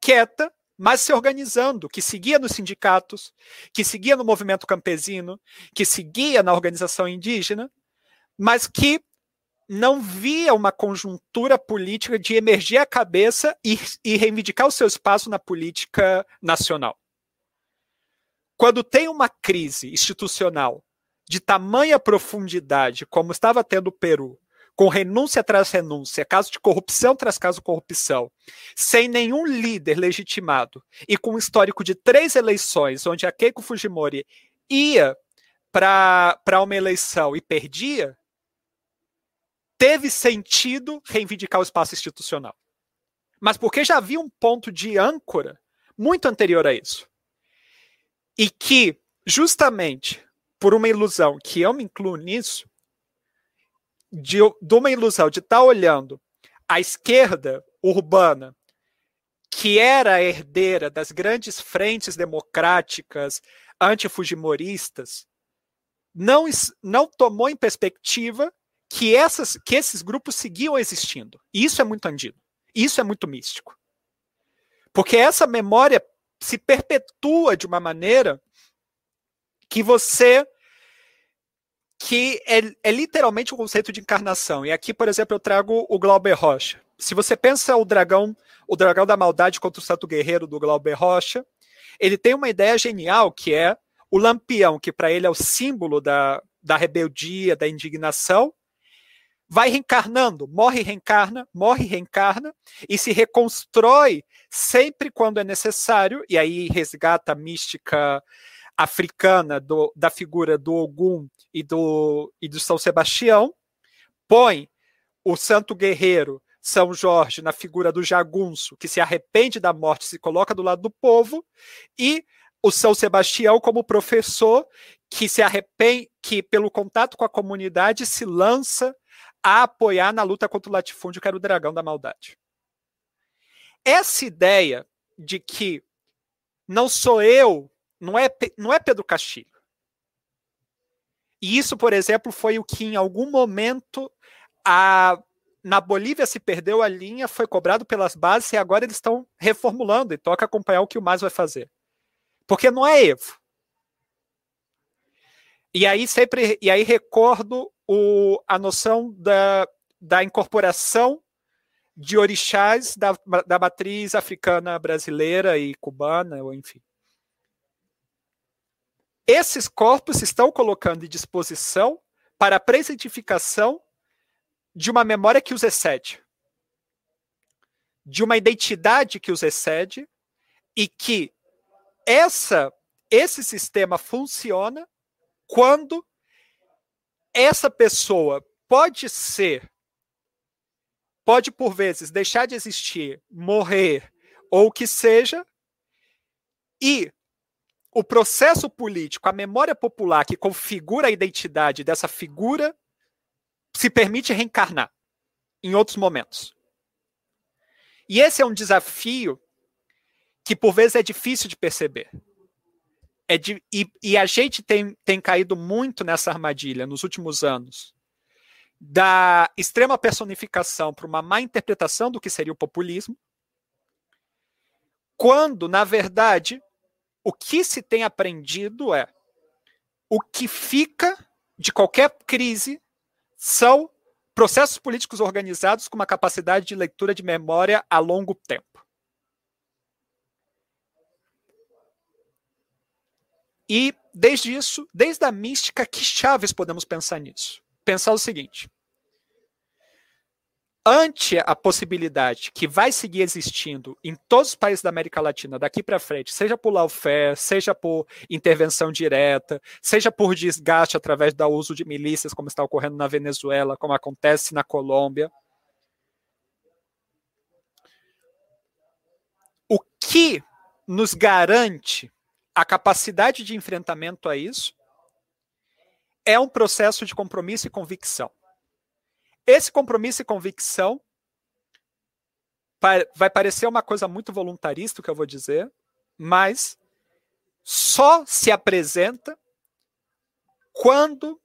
quieta, mas se organizando, que seguia nos sindicatos, que seguia no movimento campesino, que seguia na organização indígena, mas que não via uma conjuntura política de emergir a cabeça e, e reivindicar o seu espaço na política nacional. Quando tem uma crise institucional de tamanha profundidade, como estava tendo o Peru, com renúncia atrás renúncia, caso de corrupção tras caso de corrupção, sem nenhum líder legitimado e com um histórico de três eleições, onde a Keiko Fujimori ia para uma eleição e perdia, teve sentido reivindicar o espaço institucional. Mas porque já havia um ponto de âncora muito anterior a isso. E que, justamente por uma ilusão que eu me incluo nisso, de, de uma ilusão de estar tá olhando a esquerda urbana, que era a herdeira das grandes frentes democráticas antifujimoristas, não, não tomou em perspectiva que, essas, que esses grupos seguiam existindo. Isso é muito andino. Isso é muito místico. Porque essa memória se perpetua de uma maneira que você que é, é literalmente o um conceito de encarnação. E aqui, por exemplo, eu trago o Glauber Rocha. Se você pensa o dragão, o dragão da maldade contra o santo guerreiro do Glauber Rocha, ele tem uma ideia genial que é o lampião, que para ele é o símbolo da, da rebeldia, da indignação, vai reencarnando, morre reencarna, morre reencarna, e se reconstrói sempre quando é necessário, e aí resgata a mística africana do, da figura do Ogum e do, e do São Sebastião, põe o santo guerreiro São Jorge na figura do jagunço, que se arrepende da morte, se coloca do lado do povo, e o São Sebastião como professor que se arrepende, que pelo contato com a comunidade se lança a apoiar na luta contra o latifúndio, que era o dragão da maldade. Essa ideia de que não sou eu não é, não é Pedro Castilho. E isso, por exemplo, foi o que em algum momento a, na Bolívia se perdeu a linha, foi cobrado pelas bases e agora eles estão reformulando e toca acompanhar o que o MAS vai fazer. Porque não é Evo. E aí sempre e aí recordo o, a noção da, da incorporação de orixás da, da matriz africana brasileira e cubana, ou enfim. Esses corpos estão colocando em disposição para a presentificação de uma memória que os excede. de uma identidade que os excede e que essa esse sistema funciona quando essa pessoa pode ser pode por vezes deixar de existir, morrer ou o que seja, e o processo político, a memória popular que configura a identidade dessa figura se permite reencarnar em outros momentos. E esse é um desafio que por vezes é difícil de perceber. É de, e, e, a gente tem, tem caído muito nessa armadilha nos últimos anos da extrema personificação para uma má interpretação do que seria o populismo, quando, na verdade, o que se tem aprendido é o que fica de qualquer crise são processos políticos organizados com uma capacidade de leitura de memória a longo tempo. E desde isso, desde a mística, que chaves podemos pensar nisso? Pensar o seguinte: ante a possibilidade que vai seguir existindo em todos os países da América Latina daqui para frente, seja por lawfare, seja por intervenção direta, seja por desgaste através do uso de milícias, como está ocorrendo na Venezuela, como acontece na Colômbia. O que nos garante a capacidade de enfrentamento a isso é um processo de compromisso e convicção. Esse compromisso e convicção vai parecer uma coisa muito voluntarista, o que eu vou dizer, mas só se apresenta quando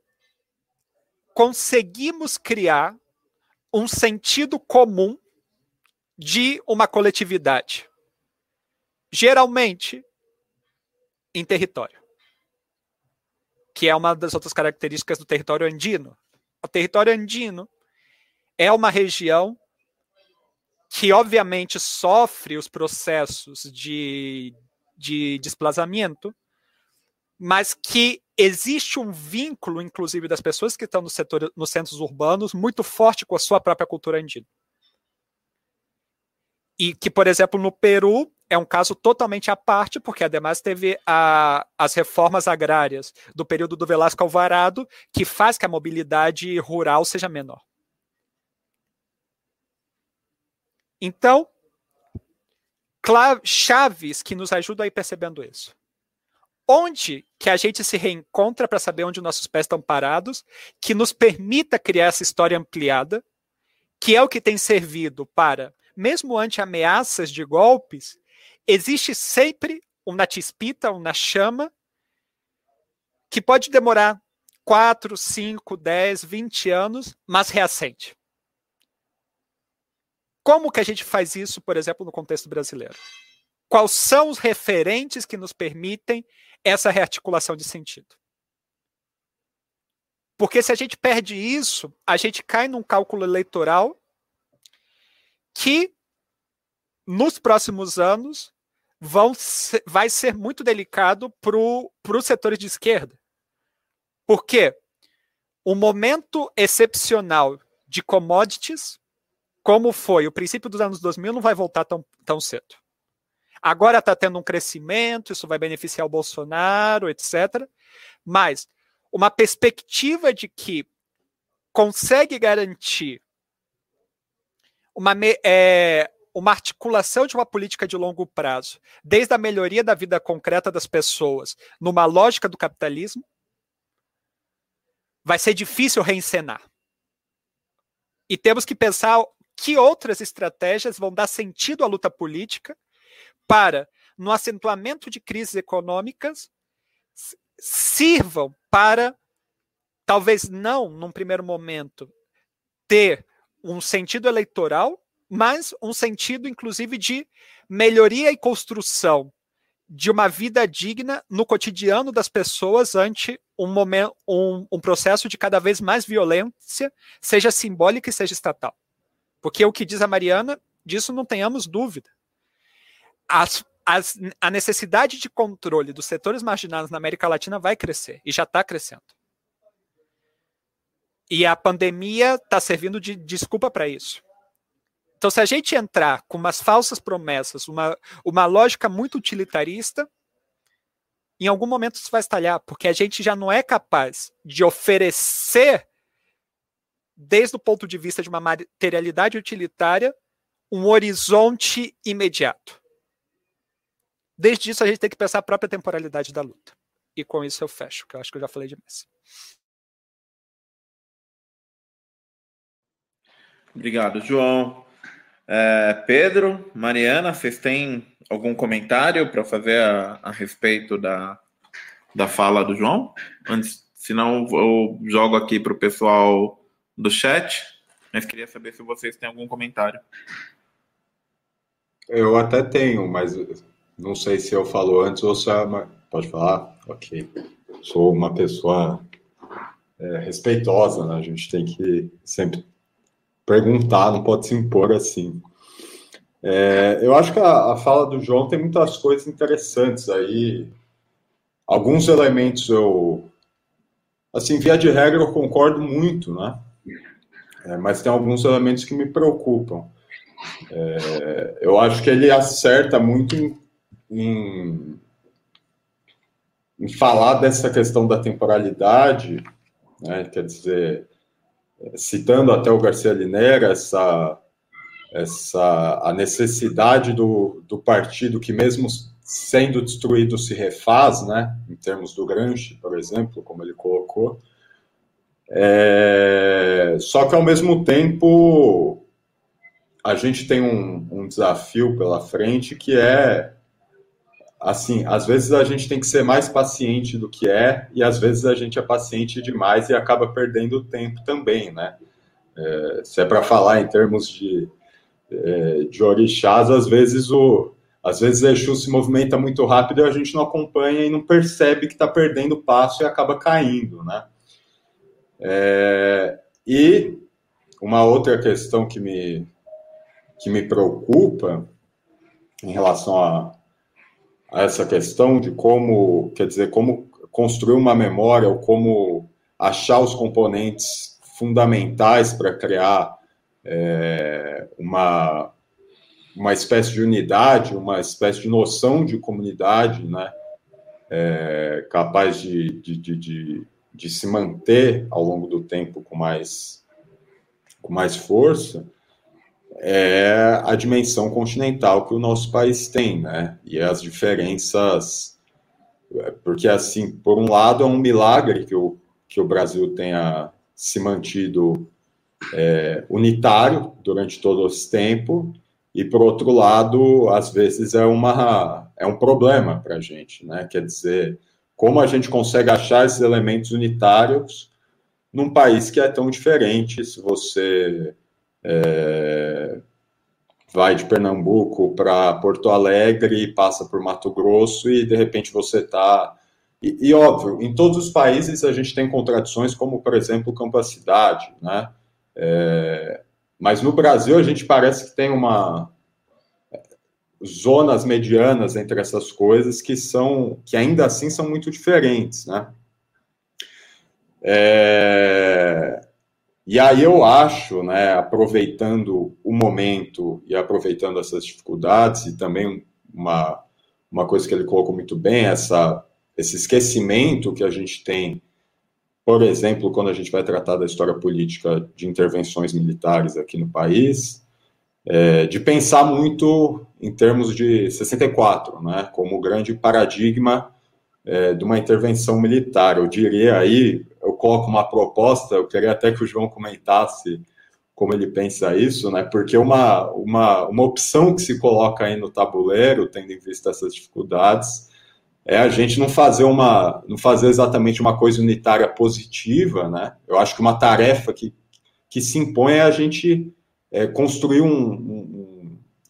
conseguimos criar um sentido comum de uma coletividade. Geralmente em território. Que é uma das outras características do território andino. O território andino é uma região que, obviamente, sofre os processos de, de desplazamento, mas que existe um vínculo, inclusive, das pessoas que estão no setor, nos centros urbanos muito forte com a sua própria cultura andina. E que, por exemplo, no Peru é um caso totalmente à parte, porque ademais teve a, as reformas agrárias do período do Velasco Alvarado, que faz que a mobilidade rural seja menor. Então, chaves que nos ajudam a ir percebendo isso. Onde que a gente se reencontra para saber onde nossos pés estão parados, que nos permita criar essa história ampliada, que é o que tem servido para, mesmo ante ameaças de golpes, existe sempre um na tispita, um na chama, que pode demorar 4, 5, 10, 20 anos, mas reacende. Como que a gente faz isso, por exemplo, no contexto brasileiro? Quais são os referentes que nos permitem essa rearticulação de sentido? Porque se a gente perde isso, a gente cai num cálculo eleitoral que nos próximos anos vão ser, vai ser muito delicado para os setores de esquerda. Por quê? Um momento excepcional de commodities como foi o princípio dos anos 2000, não vai voltar tão, tão cedo. Agora está tendo um crescimento, isso vai beneficiar o Bolsonaro, etc. Mas uma perspectiva de que consegue garantir uma, é, uma articulação de uma política de longo prazo, desde a melhoria da vida concreta das pessoas, numa lógica do capitalismo, vai ser difícil reencenar. E temos que pensar que outras estratégias vão dar sentido à luta política para, no acentuamento de crises econômicas, sirvam para, talvez não num primeiro momento, ter um sentido eleitoral, mas um sentido, inclusive, de melhoria e construção de uma vida digna no cotidiano das pessoas ante um, momento, um, um processo de cada vez mais violência, seja simbólica e seja estatal. Porque o que diz a Mariana, disso não tenhamos dúvida. As, as, a necessidade de controle dos setores marginados na América Latina vai crescer e já está crescendo. E a pandemia está servindo de desculpa para isso. Então, se a gente entrar com umas falsas promessas, uma, uma lógica muito utilitarista, em algum momento isso vai estalhar, porque a gente já não é capaz de oferecer, desde o ponto de vista de uma materialidade utilitária, um horizonte imediato. Desde isso, a gente tem que pensar a própria temporalidade da luta. E com isso eu fecho, que eu acho que eu já falei demais. Obrigado, João. É, Pedro, Mariana, vocês têm algum comentário para fazer a, a, respeito da, da fala do João? Antes, senão eu jogo aqui para o pessoal do chat, mas queria saber se vocês têm algum comentário. Eu até tenho, mas não sei se eu falo antes ou se a... Pode falar? Ok. Sou uma pessoa é, respeitosa, né? A gente tem que sempre perguntar, não pode se impor assim. É, eu acho que a, a, fala do João tem muitas coisas interessantes aí. Alguns elementos eu, assim, via de regra eu concordo muito, né? É, mas tem alguns elementos que me preocupam. É, eu acho que ele acerta muito em, em, em falar dessa questão da temporalidade, né? quer dizer, citando até o Garcia Linera, essa, essa, a necessidade do, do partido que mesmo sendo destruído se refaz, né, em termos do Gramsci, por exemplo, como ele colocou, é, só que ao mesmo tempo a gente tem um, um desafio pela frente que é assim, às vezes a gente tem que ser mais paciente do que é, e às vezes a gente é paciente demais e acaba perdendo tempo também, né? É, se é para falar em termos de, é, de orixás, às vezes o às vezes Exu se movimenta muito rápido e a gente não acompanha e não percebe que está perdendo passo e acaba caindo, né? É, e uma outra questão que me, que me preocupa em relação a, a essa questão de como, quer dizer, como construir uma memória ou como achar os componentes fundamentais para criar é, uma, uma espécie de unidade, uma espécie de noção de comunidade, né, é, capaz de, de, de, de, de se manter ao longo do tempo com mais, com mais força, é a dimensão continental que o nosso país tem, né? E as diferenças, porque assim, por um lado é um milagre que o, que o Brasil tenha se mantido é, unitário durante todo esse tempo, e por outro lado, às vezes é uma é um problema para a gente, né? Quer dizer, como a gente consegue achar esses elementos unitários num país que é tão diferente, se você é, vai de Pernambuco para Porto Alegre, passa por Mato Grosso e de repente você está. E, e, óbvio, em todos os países a gente tem contradições, como por exemplo o campo à cidade, né? É, mas no Brasil a gente parece que tem uma zonas medianas entre essas coisas que são que ainda assim são muito diferentes, né? É, e aí eu acho, né, aproveitando o momento e aproveitando essas dificuldades, e também uma, uma coisa que ele colocou muito bem, essa, esse esquecimento que a gente tem, por exemplo, quando a gente vai tratar da história política de intervenções militares aqui no país, é, de pensar muito em termos de 64, né, como grande paradigma é, de uma intervenção militar. Eu diria aí, eu coloco uma proposta, eu queria até que o João comentasse como ele pensa isso, né? Porque uma, uma, uma opção que se coloca aí no tabuleiro, tendo em vista essas dificuldades, é a gente não fazer uma, não fazer exatamente uma coisa unitária positiva, né? Eu acho que uma tarefa que, que se impõe é a gente é, construir um, um,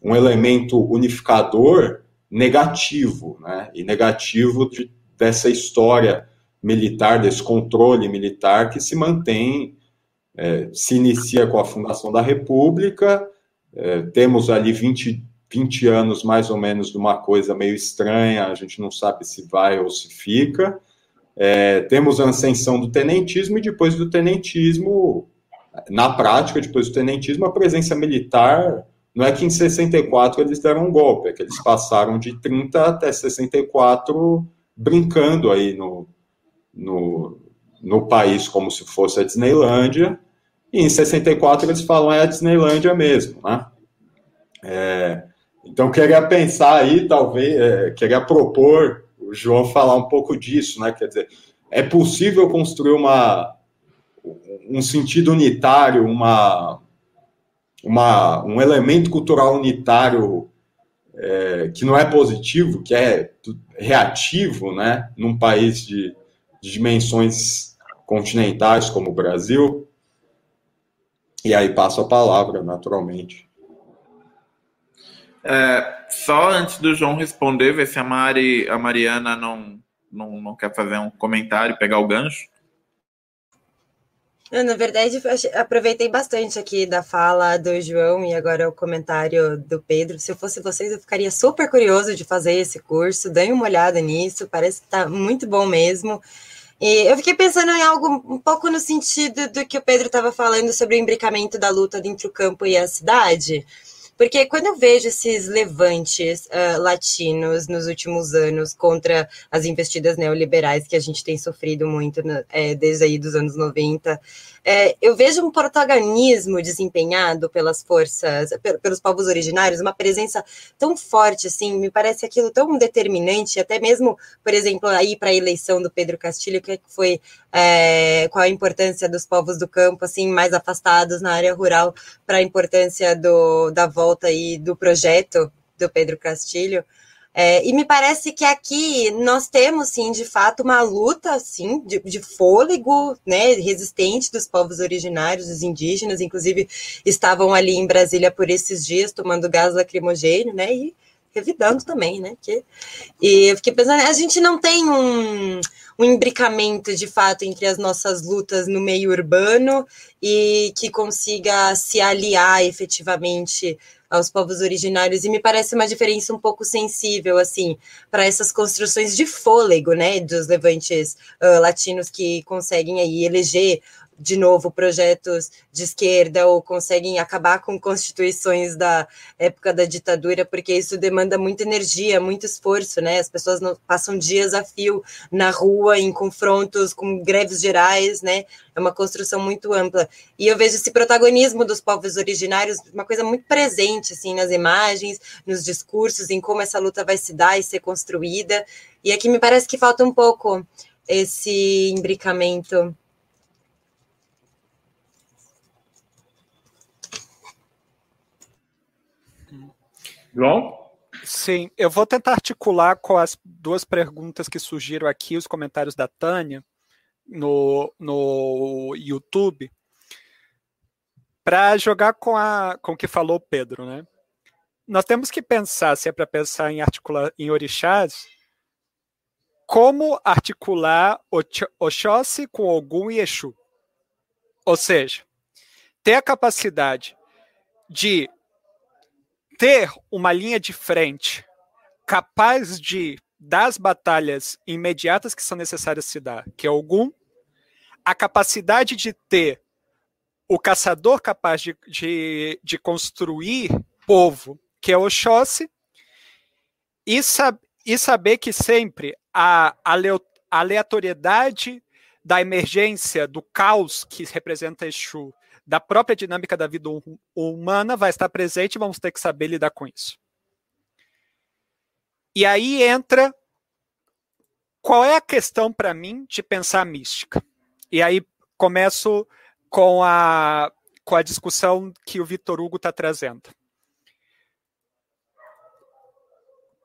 um elemento unificador negativo, né? E negativo de, dessa história militar, desse controle militar que se mantém, é, se inicia com a fundação da República, é, temos ali 20, 20 anos mais ou menos de uma coisa meio estranha, a gente não sabe se vai ou se fica. É, temos a ascensão do tenentismo e depois do tenentismo, na prática, depois do tenentismo, a presença militar não é que em 64 eles deram um golpe, é que eles passaram de 30 até 64 brincando aí no, no, no país como se fosse a Disneylândia, e em 64 eles falam é a Disneylândia mesmo, né? É, então queria pensar aí, talvez, é, queria propor o João falar um pouco disso, né? Quer dizer, é possível construir uma, um sentido unitário, uma, uma, um elemento cultural unitário é, que não é positivo, que é reativo, né? Num país de, de dimensões continentais como o Brasil. E aí passo a palavra, naturalmente. É, só antes do João responder, ver se a Mari, a Mariana não, não, não quer fazer um comentário, pegar o gancho. Na verdade, aproveitei bastante aqui da fala do João e agora o comentário do Pedro. Se eu fosse vocês, eu ficaria super curioso de fazer esse curso. Dêem uma olhada nisso, parece que está muito bom mesmo. E eu fiquei pensando em algo um pouco no sentido do que o Pedro estava falando sobre o imbricamento da luta entre o campo e a cidade. Porque quando eu vejo esses levantes uh, latinos nos últimos anos contra as investidas neoliberais que a gente tem sofrido muito né, é, desde aí dos anos 90, é, eu vejo um protagonismo desempenhado pelas forças, pelos povos originários, uma presença tão forte, assim, me parece aquilo tão determinante, até mesmo, por exemplo, aí para a eleição do Pedro Castilho, que foi é, qual a importância dos povos do campo, assim, mais afastados na área rural, para a importância do, da volta aí do projeto do Pedro Castilho. É, e me parece que aqui nós temos, sim, de fato, uma luta, assim, de, de, fôlego, né, resistente dos povos originários, dos indígenas, inclusive estavam ali em Brasília por esses dias, tomando gás lacrimogêneo, né, e revidando também, né, que, e eu fiquei pensando, a gente não tem um, um imbricamento, de fato, entre as nossas lutas no meio urbano e que consiga se aliar efetivamente aos povos originários e me parece uma diferença um pouco sensível assim para essas construções de fôlego, né, dos levantes uh, latinos que conseguem aí eleger de novo projetos de esquerda ou conseguem acabar com constituições da época da ditadura, porque isso demanda muita energia, muito esforço, né? As pessoas não, passam dias a fio na rua em confrontos com greves gerais, né? É uma construção muito ampla. E eu vejo esse protagonismo dos povos originários, uma coisa muito presente assim nas imagens, nos discursos, em como essa luta vai se dar e ser construída. E aqui me parece que falta um pouco esse imbricamento João? Sim, eu vou tentar articular com as duas perguntas que surgiram aqui, os comentários da Tânia no, no YouTube, para jogar com, a, com o que falou o Pedro, né? Nós temos que pensar, se é para pensar em articular em orixás, como articular Oxóssi com Ogum e Exu. Ou seja, ter a capacidade de ter uma linha de frente capaz de das batalhas imediatas que são necessárias se dar, que é algum, a capacidade de ter o caçador capaz de, de, de construir povo, que é o Oxóssi, e, sab, e saber que sempre a, a aleatoriedade da emergência, do caos que representa Exu, da própria dinâmica da vida humana vai estar presente e vamos ter que saber lidar com isso. E aí entra qual é a questão para mim de pensar a mística. E aí começo com a, com a discussão que o Vitor Hugo está trazendo.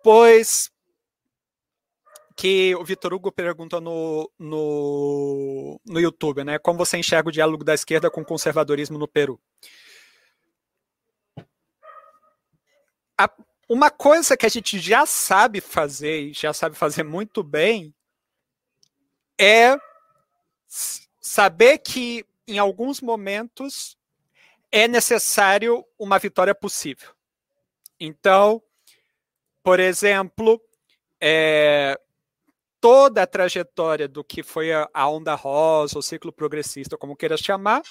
Pois que o Vitor Hugo perguntou no, no, no YouTube, né? Como você enxerga o diálogo da esquerda com o conservadorismo no Peru? A, uma coisa que a gente já sabe fazer, e já sabe fazer muito bem, é saber que em alguns momentos é necessário uma vitória possível. Então, por exemplo, é, toda a trajetória do que foi a, onda rosa, o ciclo progressista, como queira chamar,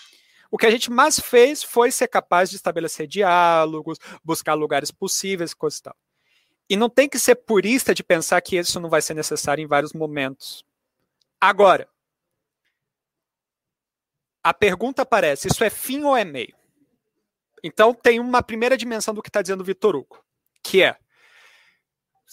o que a gente mais fez foi ser capaz de estabelecer diálogos, buscar lugares possíveis, coisa e tal. E não tem que ser purista de pensar que isso não vai ser necessário em vários momentos. Agora, a pergunta aparece: isso é fim ou é meio? Então tem uma primeira dimensão do que está dizendo o Vitor Hugo, que é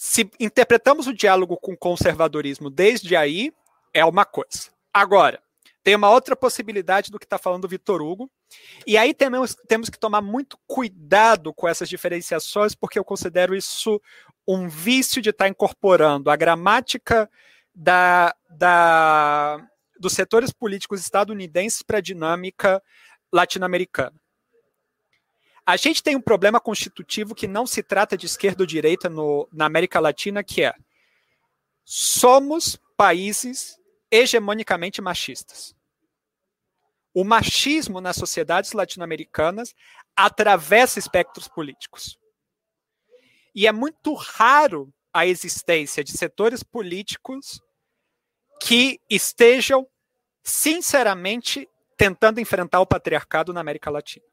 se interpretamos o diálogo com conservadorismo desde aí, é uma coisa. Agora, tem uma outra possibilidade do que está falando o Vitor Hugo, e aí temos, temos que tomar muito cuidado com essas diferenciações, porque eu considero isso um vício de estar tá incorporando a gramática da, da, dos setores políticos estadunidenses para a dinâmica latino-americana. A gente tem um problema constitutivo que não se trata de esquerda ou direita no, na América Latina, que é somos países hegemonicamente machistas. O machismo nas sociedades latino-americanas atravessa espectros políticos. E é muito raro a existência de setores políticos que estejam sinceramente tentando enfrentar o patriarcado na América Latina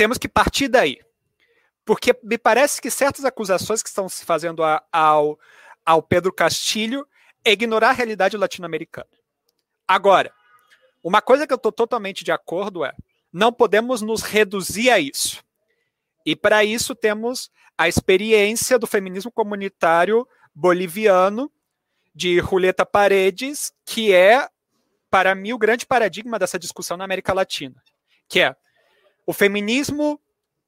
temos que partir daí. Porque me parece que certas acusações que estão se fazendo a, ao, ao Pedro Castilho é ignorar a realidade latino-americana. Agora, uma coisa que eu estou totalmente de acordo é não podemos nos reduzir a isso. E para isso temos a experiência do feminismo comunitário boliviano de Julieta Paredes, que é, para mim, o grande paradigma dessa discussão na América Latina, que é o feminismo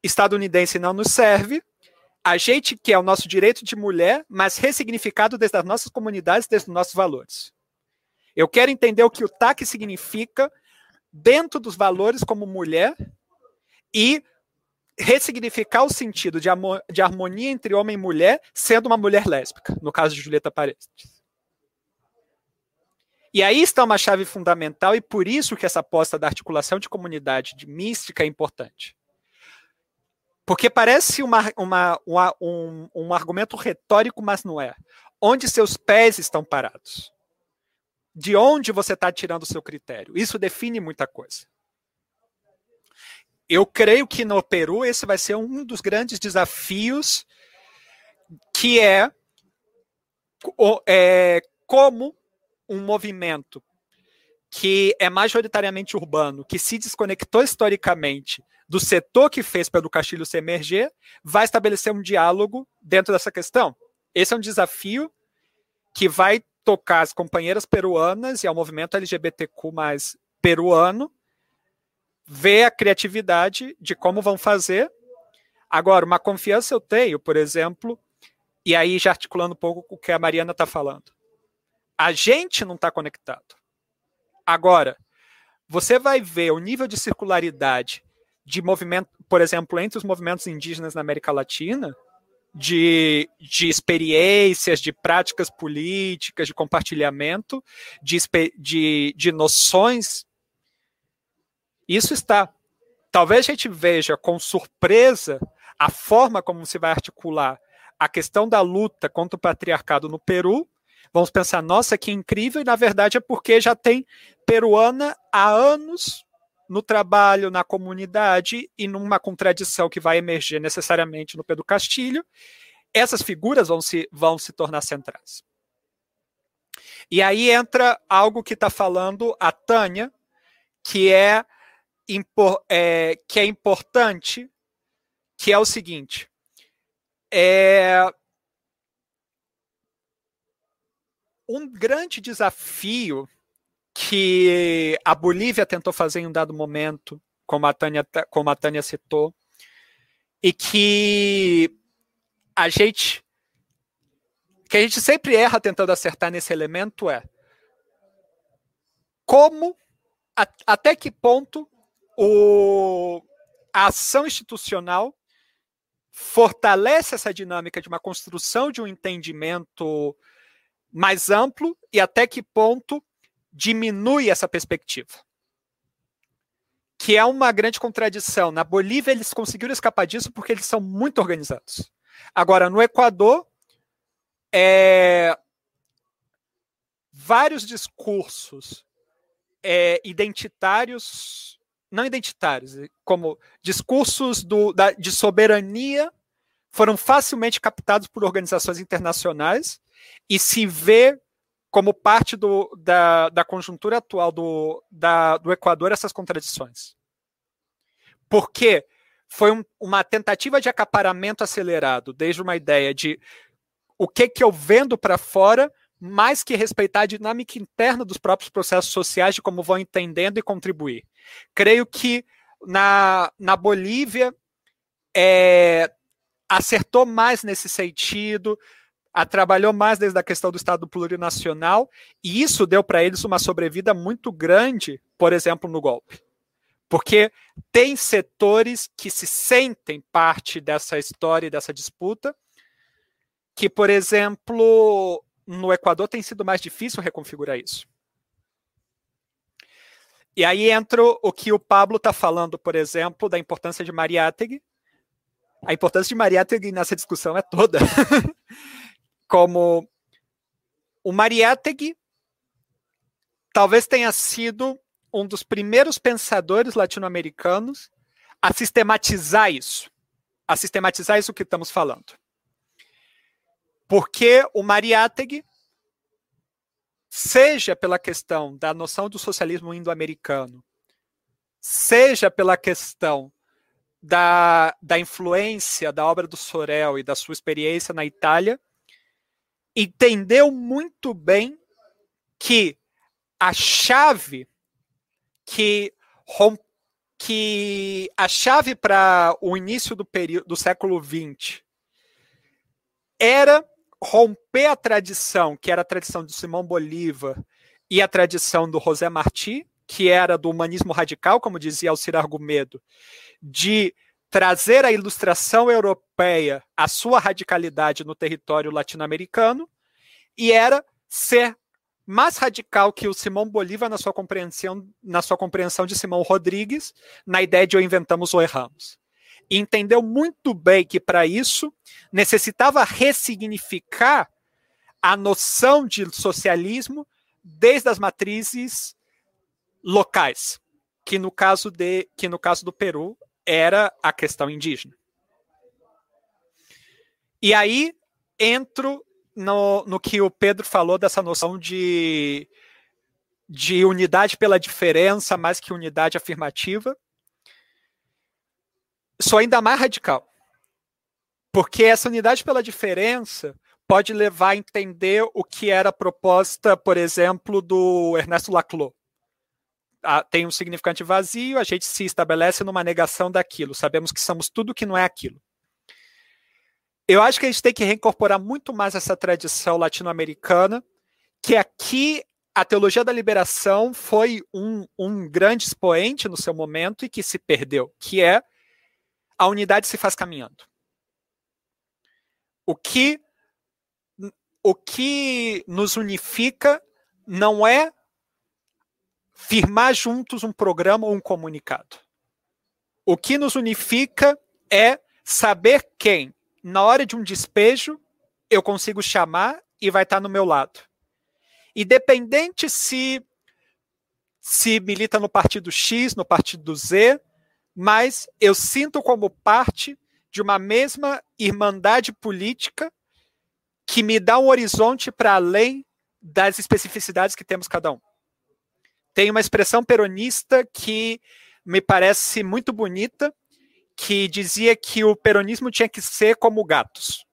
estadunidense não nos serve. A gente quer o nosso direito de mulher, mas ressignificado desde as nossas comunidades, desde os nossos valores. Eu quero entender o que o TAC significa dentro dos valores como mulher e ressignificar o sentido de, de harmonia entre homem e mulher sendo uma mulher lésbica, no caso de Julieta Paredes. E aí está uma chave fundamental, e por isso que essa aposta da articulação de comunidade de mística é importante. Porque parece uma, uma, uma, um, um argumento retórico, mas não é. Onde seus pés estão parados? De onde você está tirando o seu critério? Isso define muita coisa. Eu creio que no Peru esse vai ser um dos grandes desafios, que é, é como um movimento que é majoritariamente urbano, que se desconectou historicamente do setor que fez Pedro Castilho se emerger, vai estabelecer um diálogo dentro dessa questão. Esse é um desafio que vai tocar as companheiras peruanas e ao movimento LGBTQ mais peruano, ver a criatividade de como vão fazer. Agora, uma confiança eu tenho, por exemplo, e aí já articulando um pouco o que a Mariana está falando. A gente não está conectado. Agora, você vai ver o nível de circularidade de movimento, por exemplo, entre os movimentos indígenas na América Latina, de, de experiências, de práticas políticas, de compartilhamento, de, de, de noções. Isso está. Talvez a gente veja com surpresa a forma como se vai articular a questão da luta contra o patriarcado no Peru vamos pensar, nossa, que incrível, e na verdade é porque já tem peruana há anos no trabalho, na comunidade e numa contradição que vai emerger necessariamente no Pedro Castilho, essas figuras vão se, vão se tornar centrais. E aí entra algo que está falando a Tânia, que é, é, que é importante, que é o seguinte: é, um grande desafio que a Bolívia tentou fazer em um dado momento, como a Tânia, como a Tânia citou, e que a gente que a gente sempre erra tentando acertar nesse elemento é como a, até que ponto o, a ação institucional fortalece essa dinâmica de uma construção de um entendimento mais amplo e até que ponto diminui essa perspectiva. Que é uma grande contradição. Na Bolívia, eles conseguiram escapar disso porque eles são muito organizados. Agora, no Equador, é... vários discursos é, identitários, não identitários, como discursos do, da, de soberania foram facilmente captados por organizações internacionais e se vê como parte do, da, da conjuntura atual do, da, do Equador essas contradições. Porque foi um, uma tentativa de acaparamento acelerado, desde uma ideia de o que, que eu vendo para fora, mais que respeitar a dinâmica interna dos próprios processos sociais, de como vão entendendo e contribuir. Creio que na, na Bolívia é, acertou mais nesse sentido, a, trabalhou mais desde a questão do Estado plurinacional, e isso deu para eles uma sobrevida muito grande, por exemplo, no golpe. Porque tem setores que se sentem parte dessa história e dessa disputa, que, por exemplo, no Equador tem sido mais difícil reconfigurar isso. E aí entra o que o Pablo está falando, por exemplo, da importância de Mariátegui. A importância de Mariátegui nessa discussão é toda. como o Mariátegui talvez tenha sido um dos primeiros pensadores latino-americanos a sistematizar isso, a sistematizar isso que estamos falando. Porque o Mariátegui, seja pela questão da noção do socialismo indo-americano, seja pela questão da, da influência da obra do Sorel e da sua experiência na Itália, entendeu muito bem que a chave que, que a chave para o início do período do século XX era romper a tradição, que era a tradição de Simão Bolívar e a tradição do José Martí, que era do humanismo radical, como dizia Alcir Argumedo, de trazer a ilustração europeia, a sua radicalidade no território latino-americano, e era ser mais radical que o Simão Bolívar na sua compreensão, na sua compreensão de Simão Rodrigues, na ideia de ou inventamos ou erramos. E entendeu muito bem que para isso necessitava ressignificar a noção de socialismo desde as matrizes locais, que no caso de que no caso do Peru era a questão indígena. E aí entro no, no que o Pedro falou dessa noção de, de unidade pela diferença mais que unidade afirmativa. Sou ainda mais radical. Porque essa unidade pela diferença pode levar a entender o que era a proposta, por exemplo, do Ernesto Laclau tem um significante vazio, a gente se estabelece numa negação daquilo. Sabemos que somos tudo que não é aquilo. Eu acho que a gente tem que reincorporar muito mais essa tradição latino-americana, que aqui a teologia da liberação foi um, um grande expoente no seu momento e que se perdeu, que é a unidade se faz caminhando. O que o que nos unifica não é firmar juntos um programa ou um comunicado. O que nos unifica é saber quem, na hora de um despejo, eu consigo chamar e vai estar no meu lado. Independente se se milita no partido X, no partido Z, mas eu sinto como parte de uma mesma irmandade política que me dá um horizonte para além das especificidades que temos cada um tem uma expressão peronista que me parece muito bonita, que dizia que o peronismo tinha que ser como gatos,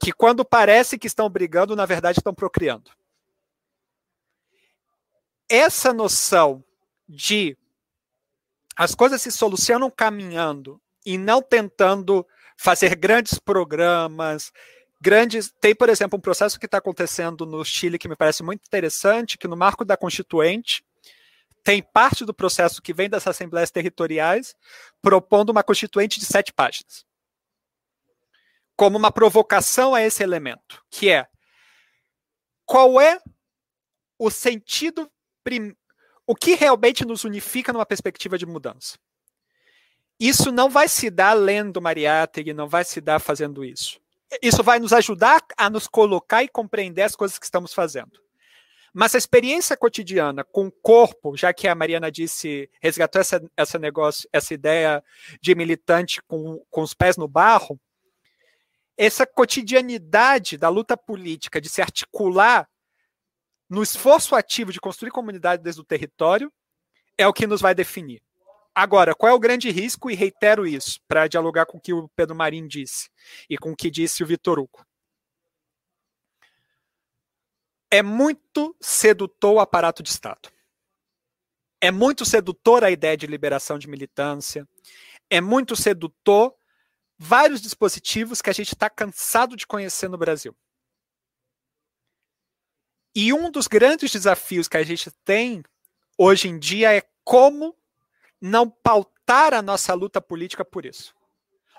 que quando parece que estão brigando, na verdade estão procriando. Essa noção de as coisas se solucionam caminhando e não tentando fazer grandes programas, grandes. Tem, por exemplo, um processo que está acontecendo no Chile que me parece muito interessante, que no marco da Constituinte tem parte do processo que vem das assembleias territoriais propondo uma constituinte de sete páginas. Como uma provocação a esse elemento, que é qual é o sentido, prim... o que realmente nos unifica numa perspectiva de mudança. Isso não vai se dar lendo Mariátegui, não vai se dar fazendo isso isso vai nos ajudar a nos colocar e compreender as coisas que estamos fazendo. Mas a experiência cotidiana com o corpo, já que a Mariana disse, resgatou essa, essa negócio, essa ideia de militante com, com os pés no barro, essa cotidianidade da luta política, de se articular no esforço ativo de construir comunidade desde o território, é o que nos vai definir. Agora, qual é o grande risco? E reitero isso, para dialogar com o que o Pedro Marim disse e com o que disse o Vitor Hugo. É muito sedutor o aparato de Estado. É muito sedutor a ideia de liberação de militância. É muito sedutor vários dispositivos que a gente está cansado de conhecer no Brasil. E um dos grandes desafios que a gente tem hoje em dia é como não pautar a nossa luta política por isso.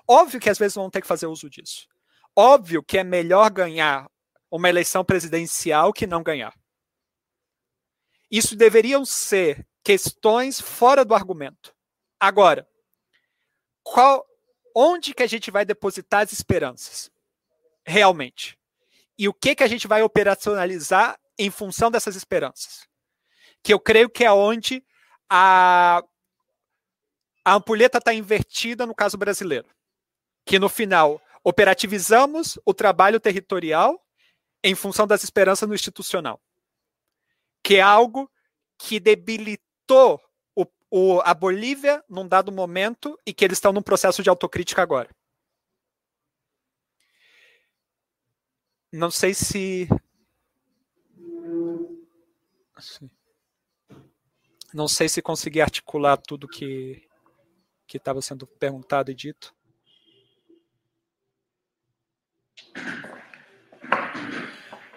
Óbvio que às vezes vão ter que fazer uso disso. Óbvio que é melhor ganhar uma eleição presidencial que não ganhar. Isso deveriam ser questões fora do argumento. Agora, qual, onde que a gente vai depositar as esperanças? Realmente. E o que que a gente vai operacionalizar em função dessas esperanças? Que eu creio que é onde a, a ampulheta está invertida no caso brasileiro. Que no final operativizamos o trabalho territorial em função das esperanças no institucional, que é algo que debilitou o, o, a Bolívia num dado momento e que eles estão num processo de autocrítica agora. Não sei se. Não sei se consegui articular tudo que que estava sendo perguntado e dito.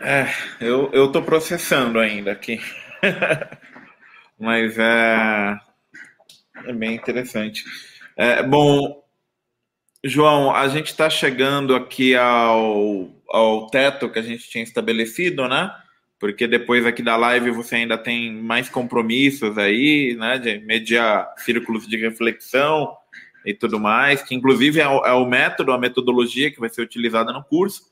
É, eu, eu tô processando ainda aqui. Mas é, é bem interessante. É, bom, João, a gente está chegando aqui ao, ao teto que a gente tinha estabelecido, né? Porque depois aqui da live você ainda tem mais compromissos aí, né? De mediar círculos de reflexão e tudo mais, que inclusive é o, é o método, a metodologia que vai ser utilizada no curso,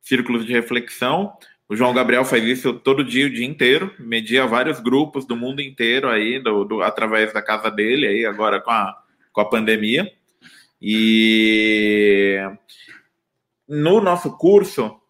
círculos de reflexão. O João Gabriel faz isso todo dia, o dia inteiro, media vários grupos do mundo inteiro aí, do, do, através da casa dele, aí agora com a, com a pandemia. E no nosso curso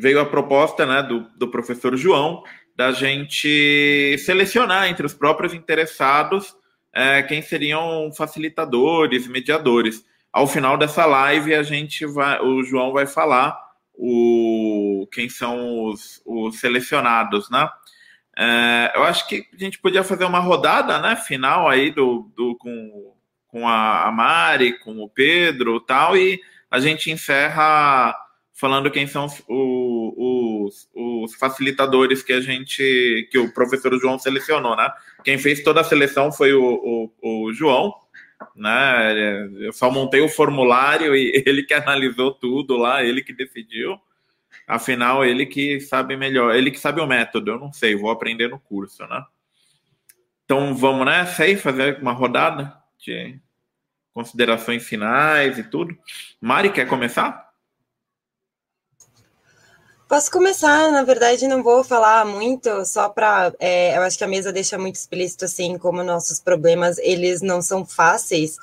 veio a proposta né, do, do professor João da gente selecionar entre os próprios interessados é, quem seriam facilitadores, mediadores. Ao final dessa live, a gente vai, o João vai falar o, quem são os, os selecionados, né? É, eu acho que a gente podia fazer uma rodada, né, final aí do, do com, com a Mari, com o Pedro, tal, e a gente encerra falando quem são os, os, os, facilitadores que a gente, que o professor João selecionou, né? Quem fez toda a seleção foi o, o, o João, né? Eu só montei o formulário e ele que analisou tudo lá, ele que decidiu. Afinal, ele que sabe melhor, ele que sabe o método, eu não sei, vou aprender no curso, né? Então vamos nessa aí, fazer uma rodada de considerações finais e tudo. Mari, quer começar? Posso começar, na verdade não vou falar muito, só para, é, eu acho que a mesa deixa muito explícito assim como nossos problemas eles não são fáceis,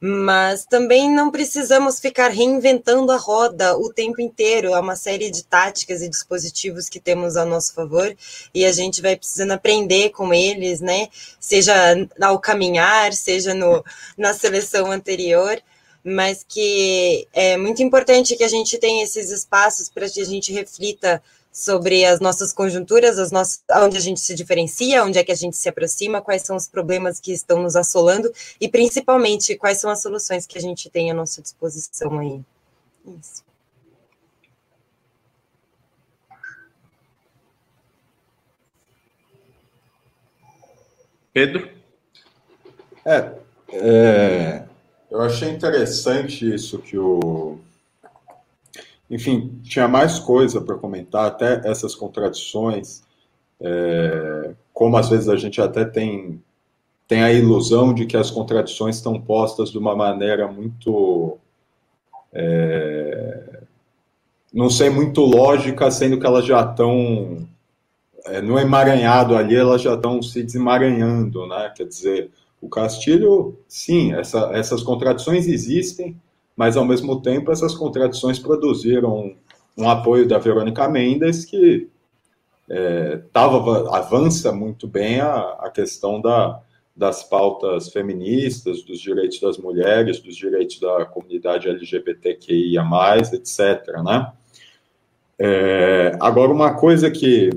mas também não precisamos ficar reinventando a roda o tempo inteiro. Há uma série de táticas e dispositivos que temos a nosso favor e a gente vai precisando aprender com eles, né? Seja ao caminhar, seja no, na seleção anterior mas que é muito importante que a gente tenha esses espaços para que a gente reflita sobre as nossas conjunturas, as nossas, onde a gente se diferencia, onde é que a gente se aproxima, quais são os problemas que estão nos assolando e principalmente quais são as soluções que a gente tem à nossa disposição aí. Isso. Pedro? É, é, eu achei interessante isso que o. Enfim, tinha mais coisa para comentar, até essas contradições, é, como às vezes a gente até tem, tem a ilusão de que as contradições estão postas de uma maneira muito. É, não sei, muito lógica, sendo que elas já estão é, no emaranhado ali elas já estão se desemaranhando, né? Quer dizer, o Castilho, sim, essa, essas contradições existem, mas ao mesmo tempo essas contradições produziram um apoio da Verônica Mendes que é, tava, avança muito bem a, a questão da, das pautas feministas, dos direitos das mulheres, dos direitos da comunidade LGBTQIA+, etc., né? É, agora, uma coisa que,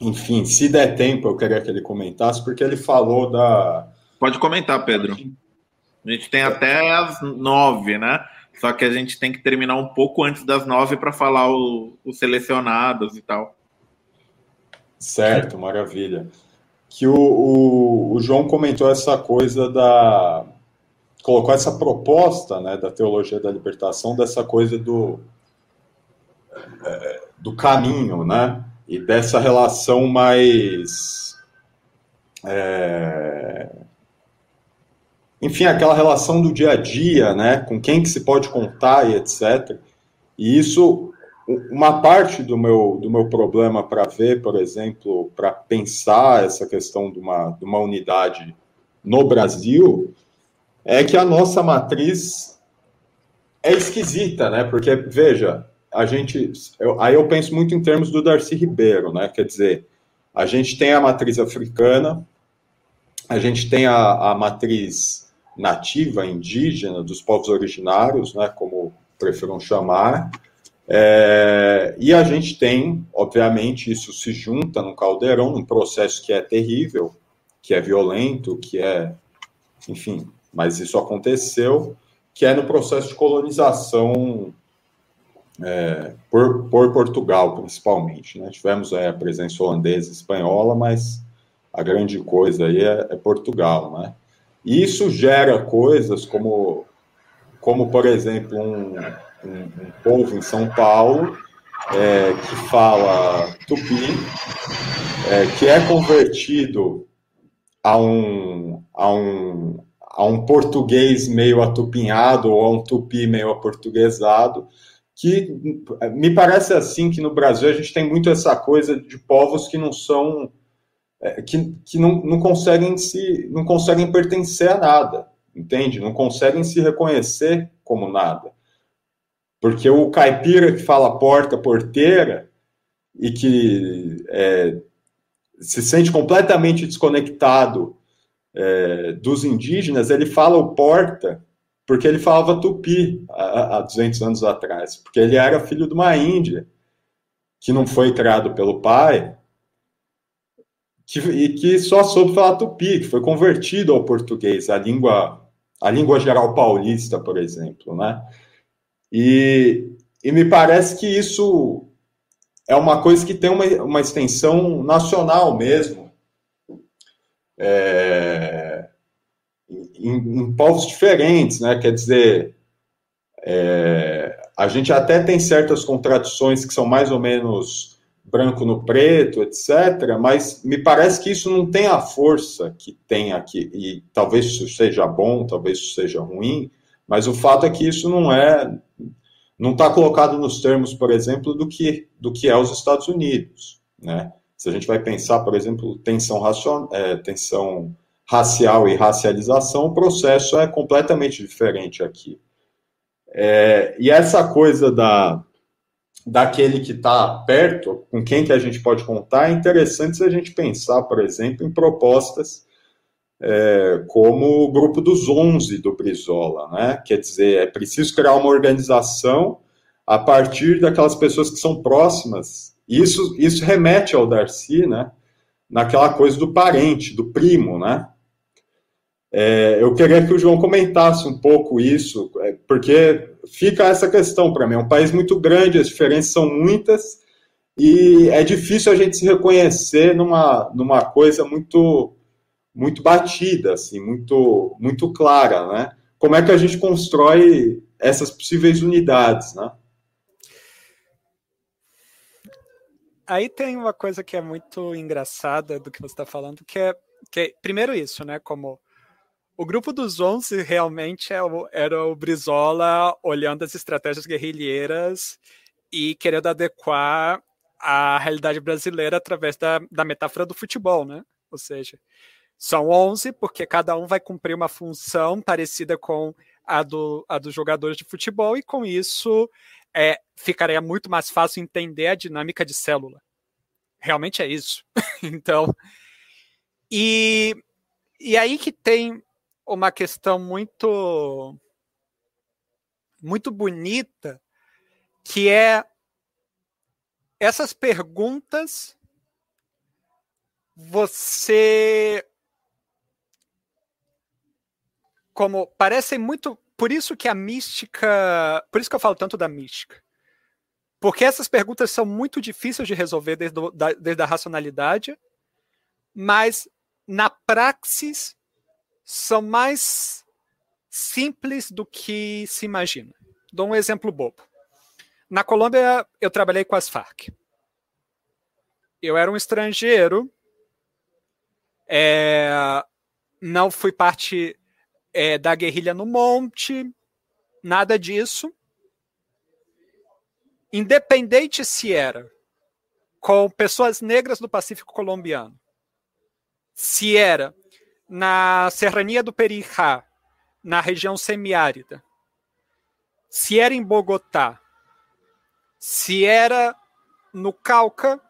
enfim, se der tempo, eu queria que ele comentasse, porque ele falou da... Pode comentar, Pedro. A gente tem até as nove, né? Só que a gente tem que terminar um pouco antes das nove para falar os selecionados e tal. Certo, maravilha. Que o, o, o, João comentou essa coisa da. colocou essa proposta né, da teologia da libertação, dessa coisa do, é, do caminho, né? E dessa relação mais. É, enfim, aquela relação do dia a dia, né? Com quem que se pode contar e etc. E isso uma parte do meu, do meu problema para ver, por exemplo, para pensar essa questão de uma, de uma unidade no Brasil, é que a nossa matriz é esquisita, né? Porque, veja, a gente. Eu, aí eu penso muito em termos do Darcy Ribeiro, né? Quer dizer, a gente tem a matriz africana, a gente tem a, a matriz nativa, indígena, dos povos originários, né? Como prefiram chamar, é, e a gente tem, obviamente, isso se junta no caldeirão, num processo que é terrível, que é violento, que é, enfim, mas isso aconteceu, que é no processo de colonização é, por, por, Portugal, principalmente. Né? Tivemos é, a presença holandesa e espanhola, mas a grande coisa aí é, é Portugal. Né? E isso gera coisas como, como por exemplo, um, um, um povo em São Paulo é, que fala tupi, é, que é convertido a um, a, um, a um português meio atupinhado ou a um tupi meio aportuguesado, que me parece assim que no Brasil a gente tem muito essa coisa de povos que não são é, que, que não, não conseguem se não conseguem pertencer a nada, entende? Não conseguem se reconhecer como nada. Porque o caipira que fala porta, porteira, e que é, se sente completamente desconectado é, dos indígenas, ele fala o porta porque ele falava tupi há, há 200 anos atrás, porque ele era filho de uma índia que não foi criado pelo pai que, e que só soube falar tupi, que foi convertido ao português, a língua, a língua geral paulista, por exemplo, né? E, e me parece que isso é uma coisa que tem uma, uma extensão nacional mesmo. É, em, em, povos diferentes, né? Quer dizer, é, a gente até tem certas contradições que são mais ou menos branco no preto, etc., mas me parece que isso não tem a força que tem aqui, e talvez isso seja bom, talvez isso seja ruim, mas o fato é que isso não é não está colocado nos termos, por exemplo, do que, do que é os Estados Unidos. Né? Se a gente vai pensar, por exemplo, tensão, racion, é, tensão racial e racialização, o processo é completamente diferente aqui. É, e essa coisa da, daquele que está perto, com quem que a gente pode contar, é interessante se a gente pensar, por exemplo, em propostas é, como o grupo dos 11 do Brizola, né? Quer dizer, é preciso criar uma organização a partir daquelas pessoas que são próximas. Isso, isso remete ao Darcy, né? Naquela coisa do parente, do primo, né? É, eu queria que o João comentasse um pouco isso, é, porque fica essa questão para mim. É um país muito grande, as diferenças são muitas, e é difícil a gente se reconhecer numa, numa coisa muito muito batida, assim, muito, muito clara, né? Como é que a gente constrói essas possíveis unidades, né? Aí tem uma coisa que é muito engraçada do que você está falando, que é, que é, primeiro isso, né? Como o grupo dos 11 realmente é era o Brizola olhando as estratégias guerrilheiras e querendo adequar a realidade brasileira através da, da metáfora do futebol, né? Ou seja, são 11 porque cada um vai cumprir uma função parecida com a, do, a dos jogadores de futebol e com isso é, ficaria muito mais fácil entender a dinâmica de célula. Realmente é isso. então, e, e aí que tem uma questão muito muito bonita que é essas perguntas você como parecem muito por isso que a mística por isso que eu falo tanto da mística porque essas perguntas são muito difíceis de resolver desde, do, da, desde a racionalidade mas na praxis são mais simples do que se imagina dou um exemplo bobo na Colômbia, eu trabalhei com as Farc. Eu era um estrangeiro, é, não fui parte é, da guerrilha no monte, nada disso. Independente se era com pessoas negras do Pacífico colombiano, se era na Serrania do Perijá, na região semiárida, se era em Bogotá, se era no Cauca,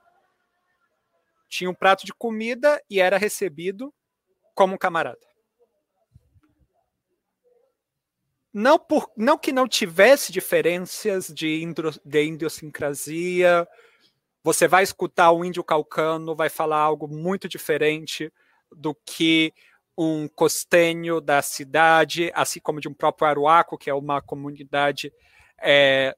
tinha um prato de comida e era recebido como um camarada. Não, por, não que não tivesse diferenças de, indro, de idiosincrasia, você vai escutar o índio calcano, vai falar algo muito diferente do que um costenho da cidade, assim como de um próprio Aruaco, que é uma comunidade é,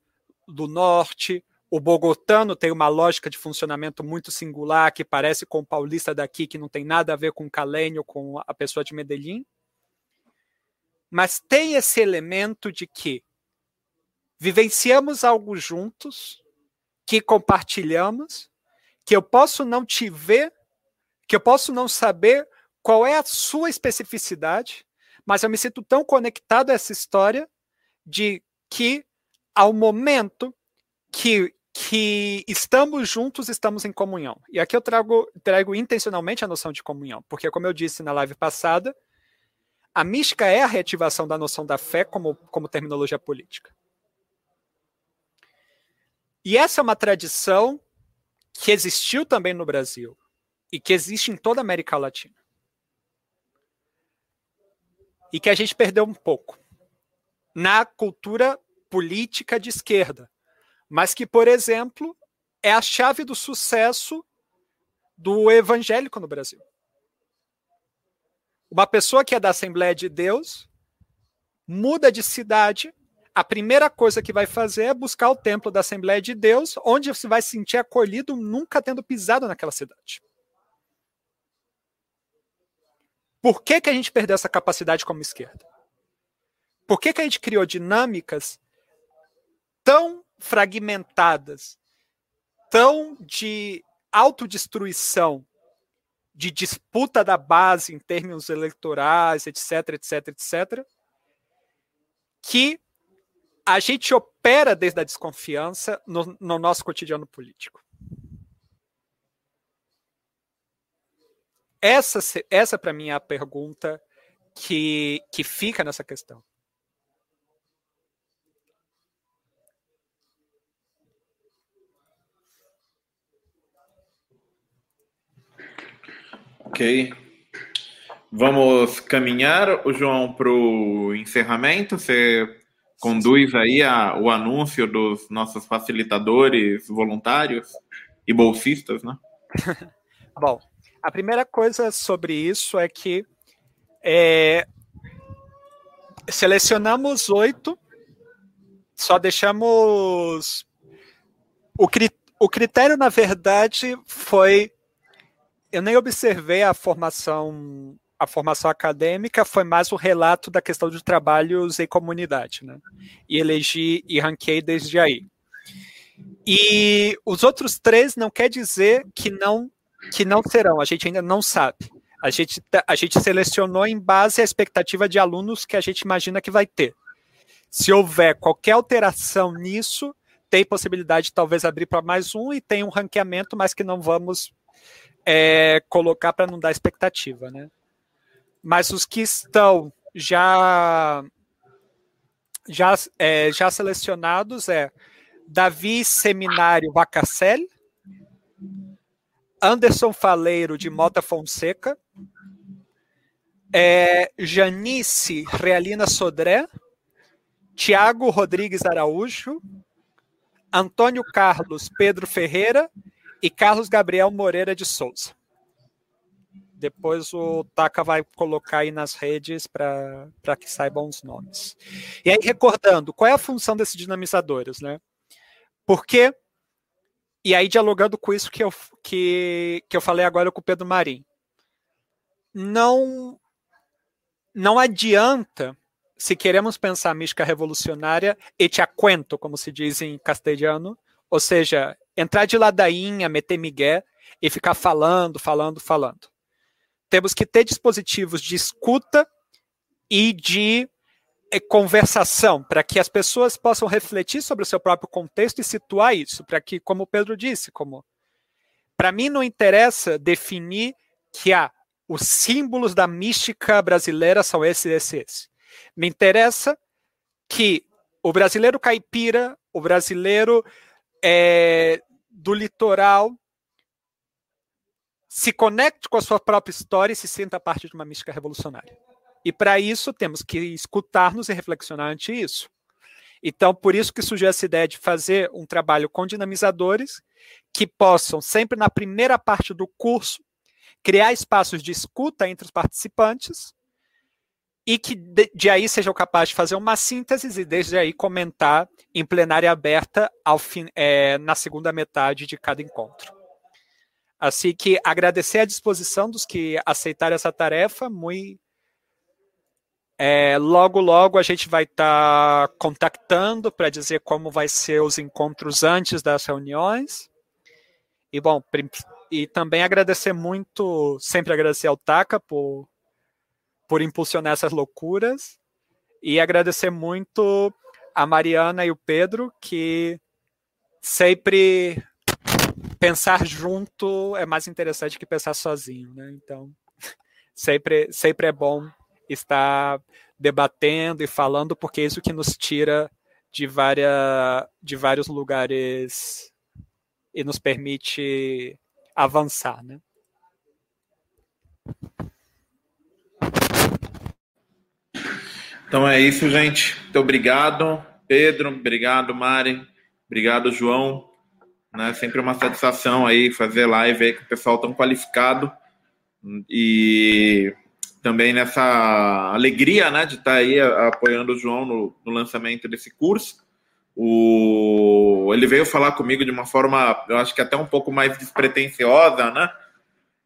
do norte. O bogotano tem uma lógica de funcionamento muito singular, que parece com o paulista daqui, que não tem nada a ver com o calênio, com a pessoa de Medellín. Mas tem esse elemento de que vivenciamos algo juntos, que compartilhamos, que eu posso não te ver, que eu posso não saber qual é a sua especificidade, mas eu me sinto tão conectado a essa história de que ao momento que, que estamos juntos, estamos em comunhão. E aqui eu trago, trago intencionalmente a noção de comunhão, porque, como eu disse na live passada, a mística é a reativação da noção da fé como, como terminologia política. E essa é uma tradição que existiu também no Brasil e que existe em toda a América Latina. E que a gente perdeu um pouco na cultura política de esquerda, mas que, por exemplo, é a chave do sucesso do evangélico no Brasil. Uma pessoa que é da Assembleia de Deus muda de cidade, a primeira coisa que vai fazer é buscar o templo da Assembleia de Deus, onde você vai se sentir acolhido nunca tendo pisado naquela cidade. Por que, que a gente perdeu essa capacidade como esquerda? Por que, que a gente criou dinâmicas tão fragmentadas, tão de autodestruição, de disputa da base em termos eleitorais, etc, etc, etc, que a gente opera desde a desconfiança no, no nosso cotidiano político. Essa, essa para mim é a pergunta que, que fica nessa questão. Ok. Vamos caminhar, o João, para o encerramento. Você conduz aí a, o anúncio dos nossos facilitadores voluntários e bolsistas, né? Bom, a primeira coisa sobre isso é que é, selecionamos oito, só deixamos. O, cri, o critério, na verdade, foi eu nem observei a formação a formação acadêmica foi mais o relato da questão de trabalhos em comunidade, né? E elegi e ranquei desde aí. E os outros três não quer dizer que não que não serão, a gente ainda não sabe. A gente, tá, a gente selecionou em base à expectativa de alunos que a gente imagina que vai ter. Se houver qualquer alteração nisso, tem possibilidade de talvez abrir para mais um e tem um ranqueamento, mas que não vamos é, colocar para não dar expectativa, né? Mas os que estão já já, é, já selecionados é Davi Seminário Vacacel, Anderson Faleiro de Mota Fonseca, é, Janice Realina Sodré, Tiago Rodrigues Araújo, Antônio Carlos Pedro Ferreira e Carlos Gabriel Moreira de Souza. Depois o Taka vai colocar aí nas redes para que saibam os nomes. E aí, recordando, qual é a função desses dinamizadores, né? Porque, e aí dialogando com isso que eu, que, que eu falei agora com o Pedro Marim, não, não adianta, se queremos pensar mística revolucionária, e te acuento, como se diz em castelhano, ou seja, entrar de ladainha, meter migué e ficar falando, falando, falando. Temos que ter dispositivos de escuta e de conversação, para que as pessoas possam refletir sobre o seu próprio contexto e situar isso, para que, como o Pedro disse, como para mim não interessa definir que ah, os símbolos da mística brasileira são esses, esses, esses. Me interessa que o brasileiro caipira, o brasileiro é, do litoral, se conecte com a sua própria história e se sinta parte de uma mística revolucionária. E para isso temos que escutar-nos e reflexionar ante isso. Então, por isso que surgiu essa ideia de fazer um trabalho com dinamizadores que possam, sempre na primeira parte do curso, criar espaços de escuta entre os participantes e que de, de aí sejam capazes de fazer uma síntese e desde aí comentar em plenária aberta ao fim, é, na segunda metade de cada encontro. Assim que agradecer a disposição dos que aceitaram essa tarefa, muito é, logo, logo a gente vai estar tá contactando para dizer como vai ser os encontros antes das reuniões. E bom, e também agradecer muito, sempre agradecer ao Taka por, por impulsionar essas loucuras. E agradecer muito a Mariana e o Pedro, que sempre pensar junto é mais interessante que pensar sozinho, né? Então, sempre, sempre é bom estar debatendo e falando, porque é isso que nos tira de, várias, de vários lugares e nos permite avançar, né? Então é isso, gente. Muito obrigado, Pedro. Obrigado, Mari. Obrigado, João. Né? Sempre uma satisfação aí fazer live aí com o pessoal tão qualificado e também nessa alegria né, de estar aí apoiando o João no, no lançamento desse curso. O, ele veio falar comigo de uma forma, eu acho que até um pouco mais despretensiosa, né?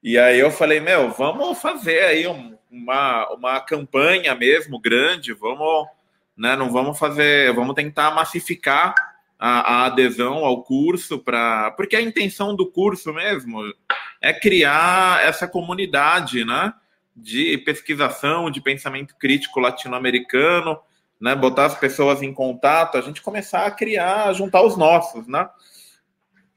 E aí eu falei, meu, vamos fazer aí um, uma, uma campanha mesmo grande, vamos, né? Não vamos fazer, vamos tentar massificar a, a adesão ao curso, para porque a intenção do curso mesmo é criar essa comunidade né, de pesquisação, de pensamento crítico latino-americano, né, botar as pessoas em contato, a gente começar a criar, juntar os nossos, né?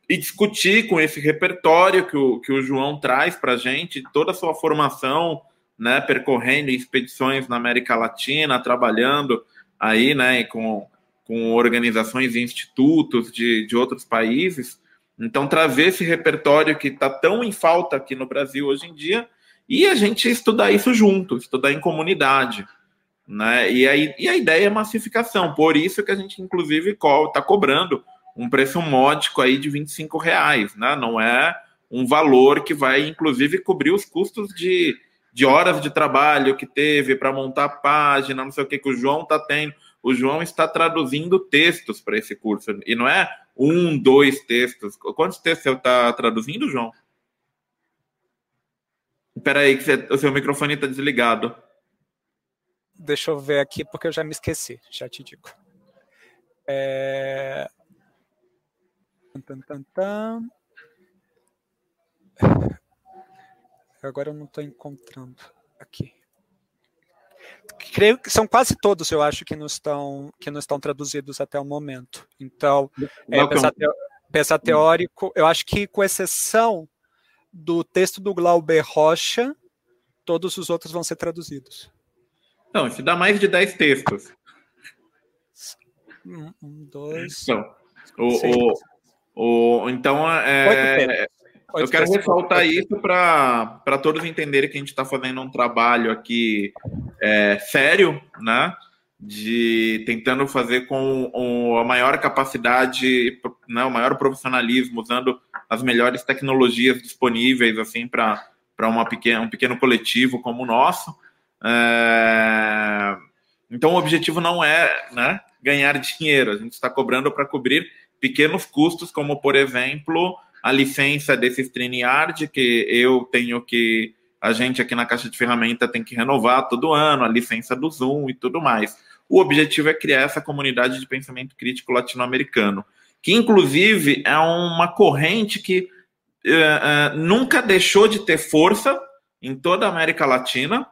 E discutir com esse repertório que o, que o João traz para a gente, toda a sua formação, né, percorrendo expedições na América Latina, trabalhando aí, né, com com organizações e institutos de, de outros países. Então, trazer esse repertório que está tão em falta aqui no Brasil hoje em dia e a gente estudar isso junto, estudar em comunidade. Né? E, a, e a ideia é massificação, por isso que a gente, inclusive, está cobrando um preço módico aí de 25 reais, né? não é um valor que vai, inclusive, cobrir os custos de, de horas de trabalho que teve para montar a página, não sei o que, que o João está tendo o João está traduzindo textos para esse curso. E não é um, dois textos. Quantos textos você está traduzindo, João? Espera aí, que o seu microfone está desligado. Deixa eu ver aqui, porque eu já me esqueci. Já te digo. É... Agora eu não estou encontrando aqui. creio que são quase todos, eu acho, que não estão, que não estão traduzidos até o momento. Então, é, pensar teórico, eu acho que com exceção do texto do Glauber Rocha, todos os outros vão ser traduzidos. Não, isso dá mais de 10 textos. Um, um dois. Então, o, o, o, então é, eu quero ressaltar isso para todos entenderem que a gente está fazendo um trabalho aqui é, sério, né? De tentando fazer com a maior capacidade, né, o maior profissionalismo, usando as melhores tecnologias disponíveis assim para um pequeno coletivo como o nosso. É... Então o objetivo não é né, ganhar dinheiro, a gente está cobrando para cobrir pequenos custos, como por exemplo a licença desse StreamYard, que eu tenho que. A gente aqui na caixa de ferramenta tem que renovar todo ano, a licença do Zoom e tudo mais. O objetivo é criar essa comunidade de pensamento crítico latino-americano, que inclusive é uma corrente que uh, uh, nunca deixou de ter força em toda a América Latina,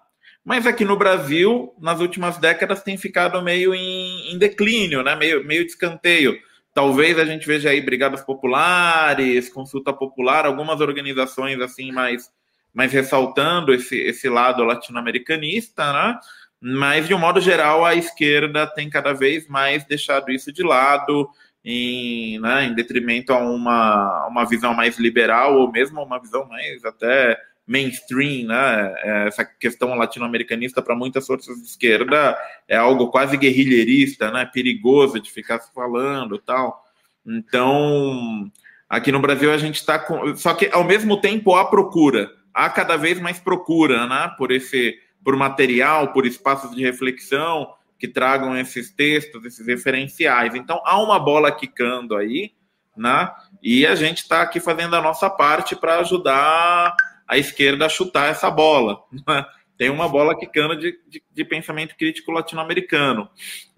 mas aqui no Brasil, nas últimas décadas, tem ficado meio em, em declínio, né? meio, meio de escanteio Talvez a gente veja aí brigadas populares, consulta popular, algumas organizações assim mais, mais ressaltando esse, esse lado latino-americanista, né? Mas, de um modo geral, a esquerda tem cada vez mais deixado isso de lado, em, né, em detrimento a uma, uma visão mais liberal, ou mesmo uma visão mais até mainstream, né? É, essa questão latino-americanista para muitas forças de esquerda é algo quase guerrilheirista, né? Perigoso de ficar se falando, tal. Então, aqui no Brasil a gente está com, só que ao mesmo tempo há procura, há cada vez mais procura, né? Por esse, por material, por espaços de reflexão que tragam esses textos, esses referenciais. Então há uma bola quicando aí, né? E a gente está aqui fazendo a nossa parte para ajudar a esquerda a chutar essa bola. Né? Tem uma bola quicando de, de, de pensamento crítico latino-americano.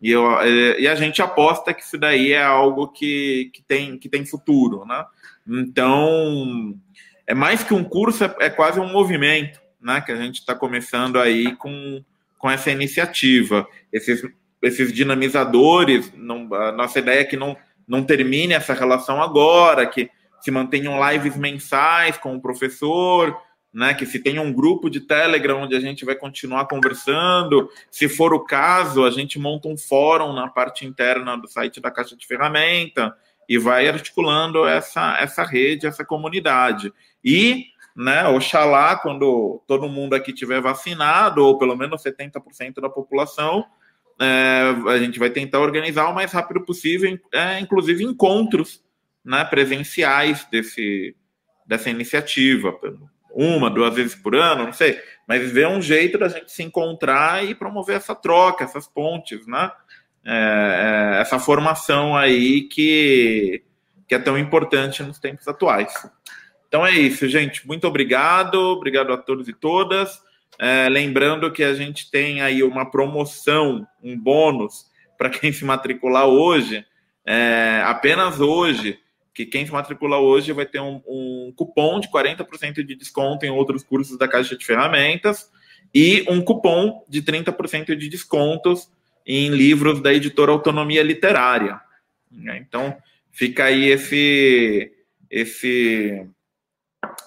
E, eu, é, e a gente aposta que isso daí é algo que, que, tem, que tem futuro. Né? Então, é mais que um curso, é, é quase um movimento né, que a gente está começando aí com, com essa iniciativa. Esses, esses dinamizadores, não, a nossa ideia é que não, não termine essa relação agora, que se mantenham lives mensais com o professor, né, que se tenha um grupo de Telegram onde a gente vai continuar conversando. Se for o caso, a gente monta um fórum na parte interna do site da Caixa de Ferramenta e vai articulando essa, essa rede, essa comunidade. E, né, oxalá, quando todo mundo aqui tiver vacinado, ou pelo menos 70% da população, é, a gente vai tentar organizar o mais rápido possível, é, inclusive encontros né, presenciais desse, dessa iniciativa. Uma, duas vezes por ano, não sei. Mas ver um jeito da gente se encontrar e promover essa troca, essas pontes, né? É, é, essa formação aí que, que é tão importante nos tempos atuais. Então é isso, gente. Muito obrigado, obrigado a todos e todas. É, lembrando que a gente tem aí uma promoção, um bônus para quem se matricular hoje. É, apenas hoje que quem se matricula hoje vai ter um, um cupom de 40% de desconto em outros cursos da Caixa de Ferramentas e um cupom de 30% de descontos em livros da editora Autonomia Literária. Então, fica aí esse esse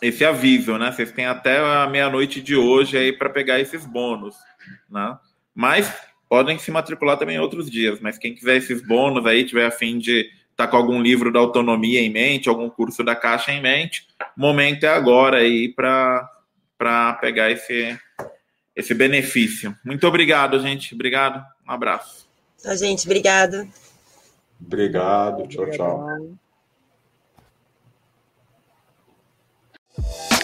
esse aviso, né? Vocês têm até a meia-noite de hoje aí para pegar esses bônus, né? Mas podem se matricular também outros dias, mas quem quiser esses bônus aí, tiver a fim de está com algum livro da autonomia em mente, algum curso da Caixa em mente, o momento é agora aí para pegar esse, esse benefício. Muito obrigado, gente. Obrigado. Um abraço. Tchau, gente. Obrigado. Obrigado. Tchau, tchau. Bye.